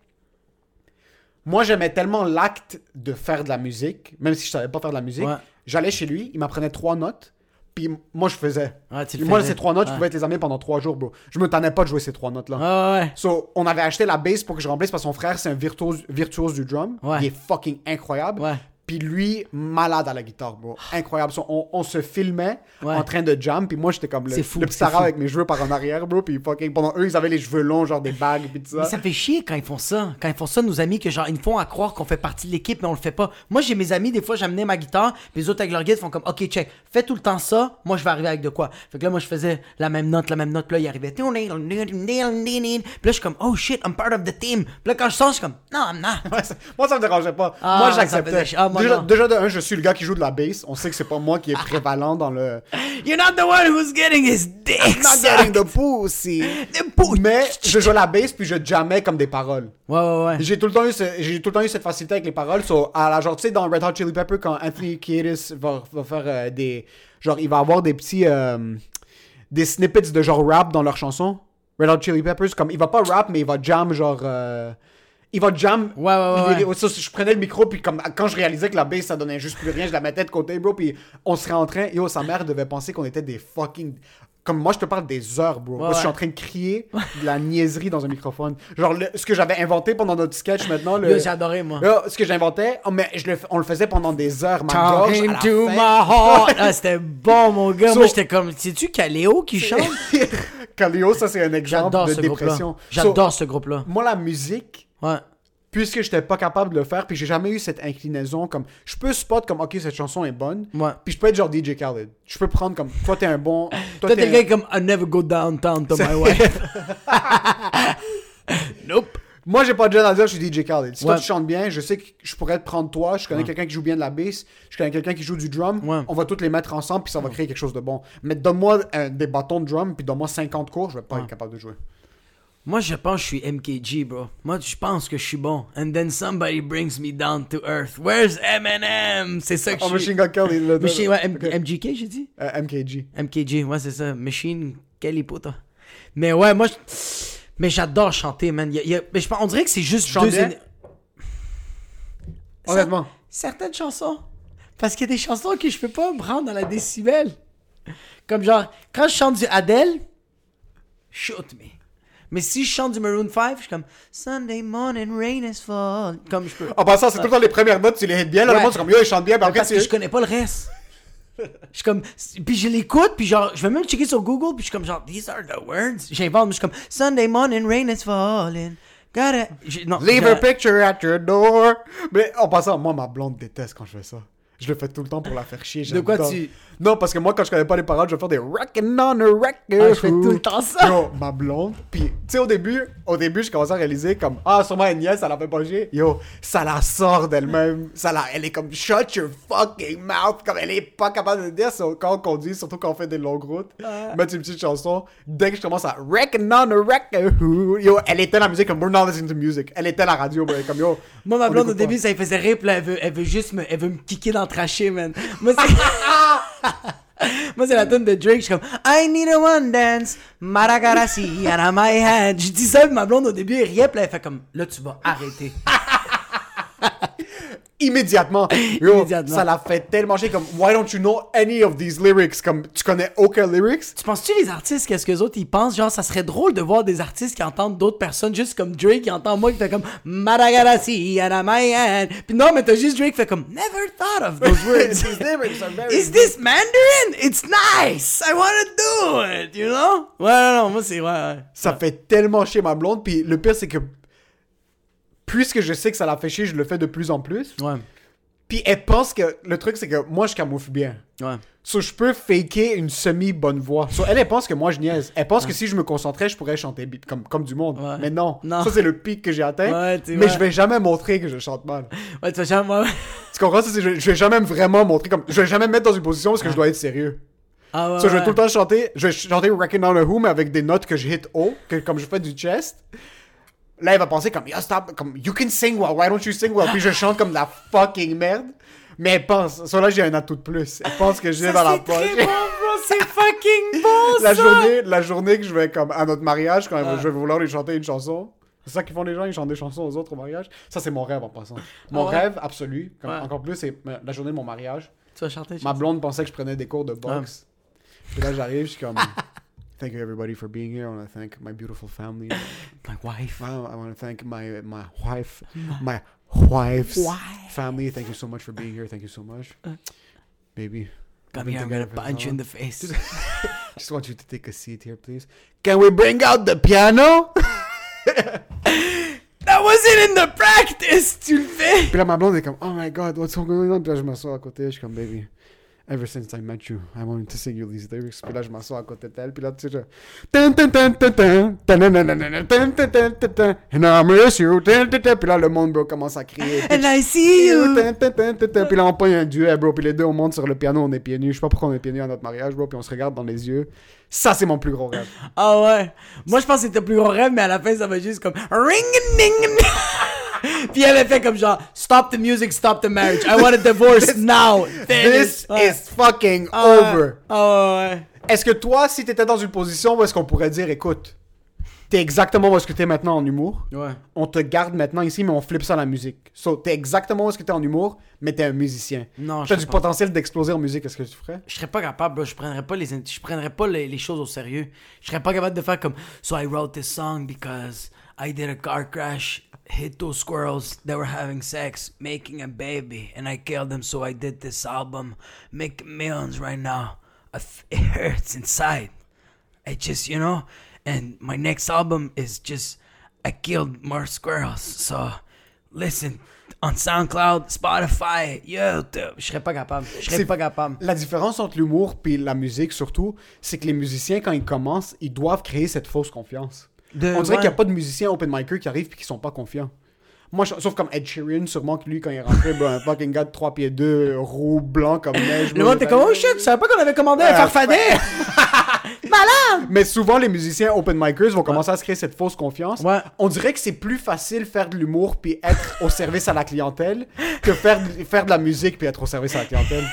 Moi, j'aimais tellement l'acte de faire de la musique, même si je savais pas faire de la musique. Ouais. J'allais chez lui, il m'apprenait trois notes, puis moi, je faisais. Tu le moi, faisais. ces trois notes, je pouvais te les amener pendant trois jours, bro. Je me tannais pas de jouer ces trois notes-là. Ouais, ouais. So, on avait acheté la bass pour que je remplisse parce que son frère, c'est un virtuose, virtuose du drum. Ouais. Il est fucking incroyable. Ouais. Puis lui, malade à la guitare, bro. Incroyable. On, on se filmait Ouais. en train de jam, puis moi, j'étais comme le, fou, le petit fou. avec mes cheveux par en arrière, bro. Puis fucking, pendant eux, ils avaient les cheveux longs, genre des bagues, puis tout ça. Mais ça fait chier quand ils font ça. Quand ils font ça, nos amis, que genre, ils font à croire qu'on fait partie de l'équipe, mais on le fait pas. Moi, j'ai mes amis, des fois, j'amenais ma guitare, puis les autres avec leur guide font comme, OK, check, fais tout le temps ça, moi, je vais arriver avec de quoi. Fait que là, moi, je faisais la même note, la même note, puis là, il arrivait. Puis là, je suis comme, oh shit, I'm part of the team. Puis là, quand je sors, je suis comme, non, I'm not. Moi, ça me dérangeait pas. Ah, moi, j'acceptais. Ah, déjà, de un, je suis le gars qui joue de la bass. On sait que c'est pas moi qui est prévalent dans le. You're not the one who's getting his dick Not getting the pussy. The pussy. Mais je jouais la bass puis je jammais comme des paroles. Ouais, ouais, ouais. J'ai tout le temps eu ce- j'ai tout le temps eu cette facilité avec les paroles. So, à la genre tu sais dans Red Hot Chili Pepper quand Anthony Kiedis va, va faire euh, des genre il va avoir des petits euh, des snippets de genre rap dans leurs chansons. Red Hot Chili Peppers comme il va pas rap mais il va jam genre euh, il va jam. Ouais, ouais, ouais. Ça, je prenais le micro puis comme quand je réalisais que la bass ça donnait juste plus rien, je la mettais de côté bro puis on serait en train yo sa mère devait penser qu'on était des fucking comme moi je te parle des heures bro. moi je suis en train de crier de la niaiserie dans un microphone. Genre le- ce que j'avais inventé pendant notre sketch maintenant le j'ai adoré, moi. Ce que j'inventais, oh, mais je le, on le faisait pendant des heures. Ma gorge, à la to fin- my heart. Ah, c'était bon, mon gars. So- Moi, j'étais comme, c'est-tu Caléo qui chante? Calio, ça c'est un exemple de dépression. J'adore So, ce groupe-là. moi, la musique, Ouais. puisque j'étais pas capable de le faire, puis j'ai jamais eu cette inclinaison, comme je peux spot comme ok cette chanson est bonne, Ouais. puis je peux être genre DJ Khaled. Je peux prendre comme toi t'es un bon, toi t'es gars comme I never go downtown to my wife. nope. Moi, j'ai pas de gêne à dire je suis DJ Khaled. Si toi tu chantes bien, je sais que je pourrais te prendre toi. Je connais quelqu'un qui joue bien de la bass. Je connais quelqu'un qui joue du drum. Ouais. On va tous les mettre ensemble, puis ça va créer quelque chose de bon. Mais donne-moi euh, des bâtons de drum, puis donne-moi 50 cours, je vais pas être capable de jouer. Moi, je pense que je suis MKG, bro. Moi, je pense que je suis bon. And then somebody brings me down to earth. Where's Eminem? C'est ça que Oh, je suis. Machine Gun Kelly. le- Machine, ouais, M-. MGK, j'ai dit? Euh, MKG. MKG, ouais, c'est ça. Machine, quelle puta. Mais ouais, moi, je- mais j'adore chanter, man. Y a- y a- mais je on dirait que c'est juste Chante deux Honnêtement. certaines chansons. Parce qu'il y a des chansons que je peux pas me rendre dans la décibel. Comme genre, quand je chante du Adele, shoot me. Mais si je chante du Maroon 5, je suis comme Sunday morning rain is fall. Comme je peux. En passant, c'est tout le temps les premières notes, tu les hits bien. Là, le monde, c'est comme yo, il chante bien. Puis après, parce que je connais pas le reste. Je suis comme. Puis je l'écoute, puis genre, je vais même checker sur Google, puis je suis comme genre, these are the words. J'invente, mais je suis comme Sunday morning rain is falling. Gotta. Non, Leave a picture at your door. Mais en passant, moi, ma blonde déteste quand je fais ça. Je le fais tout le temps pour la faire chier. De quoi tu- Non, parce que moi, quand je connais pas les paroles, je vais faire des rockin' on a record. Ah, je fais tout le temps ça. Yo, ma blonde. Puis, tu sais, au début, au début, je commençais à réaliser comme, ah, sûrement nièce, ça la fait pas chier. Yo, ça la sort d'elle-même. Ça la, elle est comme, shut your fucking mouth. Comme, elle est pas capable de dire so, quand on conduit, surtout quand on fait des longues routes. Mettre une petite chanson. Dès que je commence à reckon on a record. Yo, elle était la musique comme, we're not listening to music. Elle était la radio, est comme, yo. Moi, ma on blonde, au pas. début, ça lui faisait rire, puis là, elle veut, elle veut juste me, elle veut me kicker dans le trachet, man. Moi, c'est. Moi, c'est la tune de Drake. Je suis comme, I need a one dance, Madagassi, and my head. Je dis ça, ma blonde, au début, elle riait, puis elle fait comme, là, tu vas arrêter. immédiatement. Yo, Immédiatement. Ça l'a fait tellement chier comme Why don't you know any of these lyrics? Comme tu connais aucun lyrics? Tu penses-tu les artistes, qu'est-ce que les autres ils pensent? Genre, ça serait drôle de voir des artistes qui entendent d'autres personnes, juste comme Drake qui entend moi qui fait comme Madagassi, and my hand. Puis non, mais t'as juste Drake qui fait comme Never thought of those words. These lyrics are very Is this Mandarin? It's nice. I wanna do it, you know? Ouais, non, non, moi c'est ouais, ouais. Ça fait tellement chier ma blonde. Puis le pire, c'est que puisque je sais que ça la fait chier, je le fais de plus en plus. Ouais, Puis elle pense que le truc, c'est que moi, je camoufle bien. ouais. So, je peux faker une semi-bonne voix. So, elle, elle pense que moi, je niaise. Elle pense que si je me concentrais, je pourrais chanter comme, comme du monde. Ouais. Mais non. Non. Ça, c'est le pic que j'ai atteint. Ouais, mais je vais jamais montrer que je chante mal. Ouais, tu genre, moi. Tu comprends? Ça, je, je vais jamais vraiment montrer comme. Je vais jamais me mettre dans une position parce que je dois être sérieux. Ah ouais. Ça, je vais ouais. tout le temps chanter. Je vais chanter Wrecking on a Who, mais avec des notes que je hit haut, que, comme je fais du chest. Là, elle va penser comme, yo, stop, comme, you can sing well, why don't you sing well? Puis je chante comme de la fucking merde. Mais elle pense, ça là, j'ai un atout de plus. Elle pense que j'ai dans la poche. très bon, bro, c'est fucking bon, la ça! journée, la journée que je vais comme à notre mariage, quand je vais vouloir lui chanter une chanson. C'est ça qu'ils font les gens, ils chantent des chansons aux autres au mariage. Ça, c'est mon rêve en passant. Mon Ah ouais? rêve absolu, comme Ouais. encore plus, c'est la journée de mon mariage. Tu vas chanter, Ma blonde pensait que je prenais des cours de boxe. Puis là, j'arrive, je suis comme. Thank you everybody for being here. I want to thank my beautiful family. My wife. Wow, I want to thank my my wife, my wife's Wife. family. Thank you so much for being here. Thank you so much, uh, baby. Come here, I'm gonna punch you in the face. Just want you to take a seat here, please. Can we bring out the piano? That wasn't in the practice! Tu le fais! Puis là, ma blonde est comme, oh my god, what's going on? Puis là, je m'assois à côté, je suis comme, baby, ever since I met you, I wanted to sing you these lyrics. Puis là, je m'assois à côté d'elle, puis là, tu sais, je. And I miss you. Puis là, le monde, bro, commence à crier. And I see you! Puis là, on pogne un duet, bro. Puis les deux, on monte sur le piano, on est pieds nus. Je sais pas pourquoi on est pieds nus à notre mariage, bro. Puis on se regarde dans les yeux. Ça, c'est mon plus gros rêve. Ah ouais. Moi, je pense que c'était le plus gros rêve, mais à la fin, ça va juste comme ring ding Puis elle a fait comme genre Stop the music, stop the marriage. I want a divorce now. This. Ouais. is fucking Ah over. Ah ouais. Est-ce que toi, si t'étais dans une position où est-ce qu'on pourrait dire, écoute, t'es exactement où est-ce que t'es maintenant en humour, Ouais. on te garde maintenant ici, mais on flippe ça à la musique. So, t'es exactement où est-ce que t'es en humour, mais t'es un musicien. Non, je T'as du pas. potentiel d'exploser en musique, est-ce que tu ferais? Je serais pas capable, bro. Je prendrais pas les, je prendrais pas les, les choses au sérieux. Je serais pas capable de faire comme So I wrote this song because I did a car crash, hit two squirrels that were having sex, making a baby, and I killed them. So I did this album, making millions right now. It hurts inside. I just, you know, and my next album is just I killed more squirrels. So listen on SoundCloud, Spotify, YouTube. Je serais pas capable. Je serais pas capable. La différence entre l'humour puis la musique, surtout, c'est que les musiciens, quand ils commencent, ils doivent créer cette fausse confiance. De- On dirait ouais. qu'il n'y a pas de musiciens open micer qui arrivent et qui sont pas confiants. Moi, je- sauf comme Ed Sheeran, sûrement que lui, quand il est rentré, bro, un fucking gars de 3 pieds 2, roux, blanc comme neige. Le monde était comme, oh shit, je savais pas qu'on avait commandé un Ouais, farfadet! Malade! Mais souvent, les musiciens open micers vont commencer à se créer cette fausse confiance. Ouais. On dirait que c'est plus facile faire de l'humour puis être au service à la clientèle que faire de, faire de la musique puis être au service à la clientèle.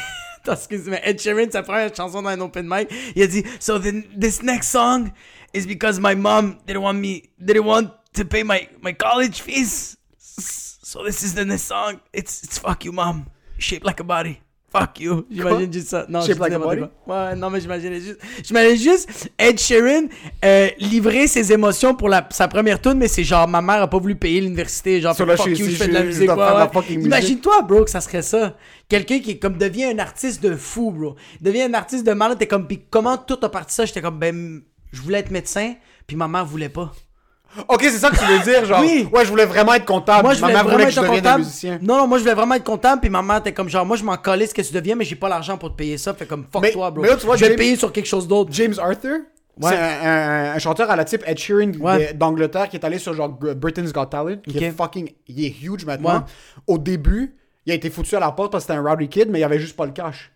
Excuse-moi, Ed Sheeran, sa première chanson dans un open mic, il a dit, so then this next song is because my mom didn't want me, didn't want to pay my, my college fees. So this is the next song. It's, it's fuck you, mom. Shaped like a body. Fuck you. J'imagine juste ça. Non, je body? quoi. Ouais, non, mais j'imaginais juste, j'imaginais juste Ed Sheeran euh, livrer ses émotions pour la, sa première tune, mais c'est genre, ma mère a pas voulu payer l'université. Genre, So fuck je you, je fais de la musique. ouais. Imagine-toi, bro, que ça serait ça. Quelqu'un qui comme devient un artiste de fou, bro. Devient un artiste de malade. T'es comme, pis comment tout a parti ça? J'étais comme, ben, je voulais être médecin, puis ma mère voulait pas. Ok, c'est ça que tu veux dire, genre. Oui. Ouais, je voulais vraiment être comptable. Moi, je Ma voulais mère vraiment voulait que être je devienne un comptable. musicien. Non, non, moi, je voulais vraiment être comptable, puis ma mère était comme, genre, moi, je m'en collais ce que tu deviens, mais j'ai pas l'argent pour te payer ça. Fait comme, fuck Mais- toi, bro. mais là, tu vois, je vais James- payer sur quelque chose d'autre. James Arthur, Ouais. c'est un, un- un chanteur à la type Ed Sheeran Ouais. d'Angleterre qui est allé sur genre Britain's Got Talent, qui Ok. est fucking, il est huge maintenant. Ouais. Au début, il a été foutu à la porte parce que c'était un rowdy kid, mais il avait juste pas le cash.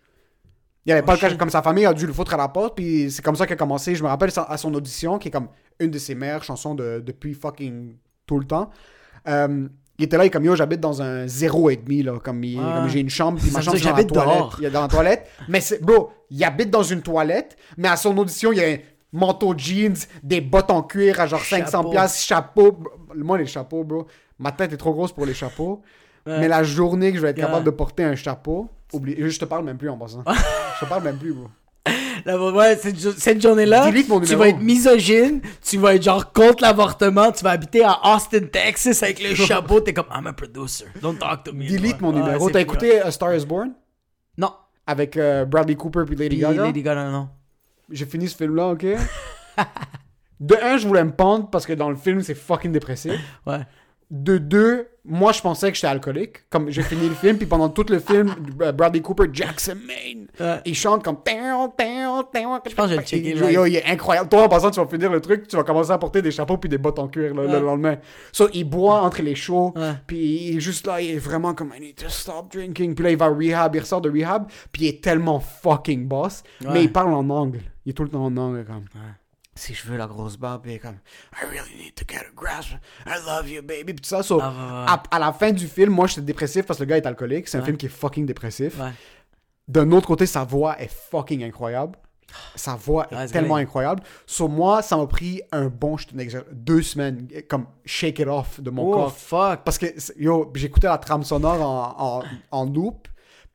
Il avait pas le cash, shit. comme sa famille a dû le foutre à la porte, puis c'est comme ça qu'il a commencé. Je me rappelle à son audition, qui est comme une de ses meilleures chansons de, depuis fucking tout le temps. Euh, il était là, il est comme yo, j'habite dans un zéro et demi, là. Comme, il- Ouais. comme j'ai une chambre, puis ma chambre, dans la toilette. Il est dans la toilette. Mais c'est, bro, il habite dans une toilette, mais à son audition, il y a un manteau jeans, des bottes en cuir à genre 500 Chapeau. piastres, chapeau. Bro, Moi, les chapeaux, bro, ma tête est trop grosse pour les chapeaux. Mais la journée que je vais être capable de porter un chapeau, oublie, je te parle même plus en passant. je te parle même plus, bro. Là, ouais, cette, cette journée-là, tu vas être misogyne, tu vas être genre contre l'avortement, tu vas habiter à Austin, Texas avec le chapeau, t'es comme I'm a producer, don't talk to me. Delete mon numéro. T'as écouté A Star is Born? Non. avec euh, Bradley Cooper puis Lady Puis Gaga? Lady Gaga, non. J'ai fini ce film-là, ok? De un, je voulais me pendre parce que dans le film, c'est fucking dépressif. Ouais. De deux, moi, je pensais que j'étais alcoolique. Comme j'ai fini le film, puis pendant tout le film, Bradley Cooper, Jackson Maine, Ouais. il chante comme. Je pense que je vais le checker, il, yo, il est incroyable. Toi, en passant, tu vas finir le truc, tu vas commencer à porter des chapeaux puis des bottes en cuir là, le lendemain. So, il boit entre les shows, Ouais. puis il est juste là, il est vraiment comme I need to stop drinking. Puis là, il va rehab, il ressort de rehab, puis il est tellement fucking boss. Mais il parle en angle. Il est tout le temps en angle, comme. Si je veux la grosse barbe, puis est comme I really need to get a grasp. I love you, baby. Puis tout ça. so, Ah, ouais, ouais. à, à la fin du film, moi, j'étais dépressif parce que le gars est alcoolique. C'est un film qui est fucking dépressif. D'un autre côté, sa voix est fucking incroyable. Sa voix est tellement vrai. incroyable. Sur moi, ça m'a pris un bon, je deux semaines, comme shake it off de mon Oh, corps. fuck. Parce que, yo, j'écoutais la trame sonore en, en, en loop,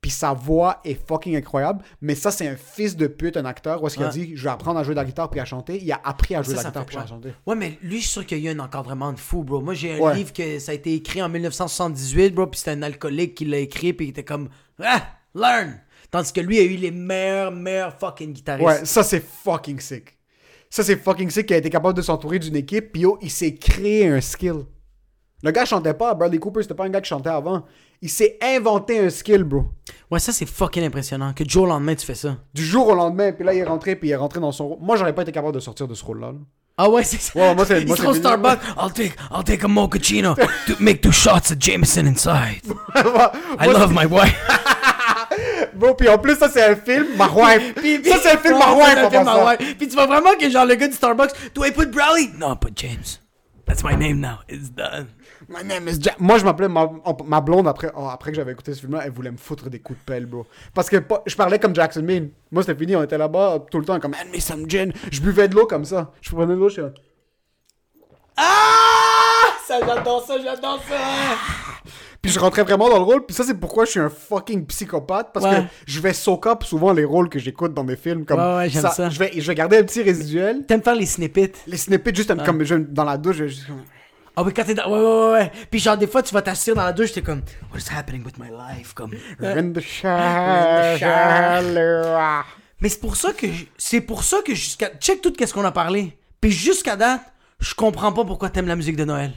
puis sa voix est fucking incroyable. Mais ça, c'est un fils de pute, un acteur, où est-ce qu'il a dit, je vais apprendre à jouer de la guitare puis à chanter. Il a appris à jouer de la guitare puis à chanter. Ouais, mais lui, je suis sûr qu'il y a un encadrement de fou, bro. Moi, j'ai un Ouais. livre que ça a été écrit en 1978, bro, puis c'était un alcoolique qui l'a écrit, puis il était comme, ah, learn. Tandis que lui a eu les meilleurs, meilleurs fucking guitaristes. Ouais, ça, c'est fucking sick. Ça, c'est fucking sick qu'il a été capable de s'entourer d'une équipe, puis yo, il s'est créé un skill. Le gars chantait pas, Bradley Cooper, c'était pas un gars qui chantait avant. Il s'est inventé un skill, bro. Ouais, ça, c'est fucking impressionnant. Que du jour au lendemain, tu fais ça. Du jour au lendemain, puis là, il est rentré, puis il est rentré dans son rôle. Moi, j'aurais pas été capable de sortir de ce rôle-là. là. Ah ouais, c'est ça. Ouais, moi, c'est- Il moi, se c'est. Starbucks. I'll take, I'll take a mochaccino. to make two shots of Jameson inside. I Moi, love my wife. Bon, puis en plus, ça, c'est un film, ma wife. Puis- ça, c'est un film, ma wife. Puis tu vois vraiment que genre le gars du Starbucks, do I put Brownie? No, put James. That's my name now. It's done. My name is Jack. Moi, je m'appelais ma, blonde après, après que j'avais écouté ce film-là. Elle voulait me foutre des coups de pelle, bro. Parce que je parlais comme Jackson Bean. Moi, c'était fini. On était là-bas tout le temps comme Hand me some gin. Je buvais de l'eau comme ça. Je prenais de l'eau, je suis. Ah! Ça, j'adore ça, j'adore ça. Puis je rentrais vraiment dans le rôle. Puis ça, c'est pourquoi je suis un fucking psychopathe. Parce Ouais. que je vais soak up souvent les rôles que j'écoute dans mes films. Comme Ouais, ouais, j'aime ça. Je, vais, je vais garder un petit résiduel. T'aimes faire les snippets? Les snippets, juste comme je- dans la douche. Je, juste Ah oui, quand t'es dans... Ouais, ouais, ouais, ouais. Puis genre, des fois, tu vas t'asseoir dans la douche, t'es comme... What is happening with my life? Comme... In the shower. Mais c'est pour ça que... C'est pour ça que jusqu'à... Check tout qu'est-ce qu'on a parlé. Puis jusqu'à date, je comprends pas pourquoi t'aimes la musique de Noël.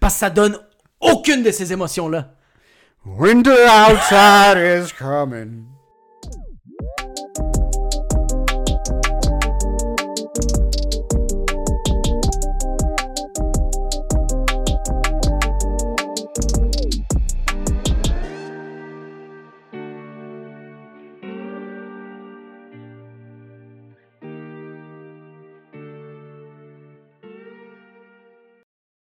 Parce que ça donne aucune de ces émotions-là. Winter outside is coming.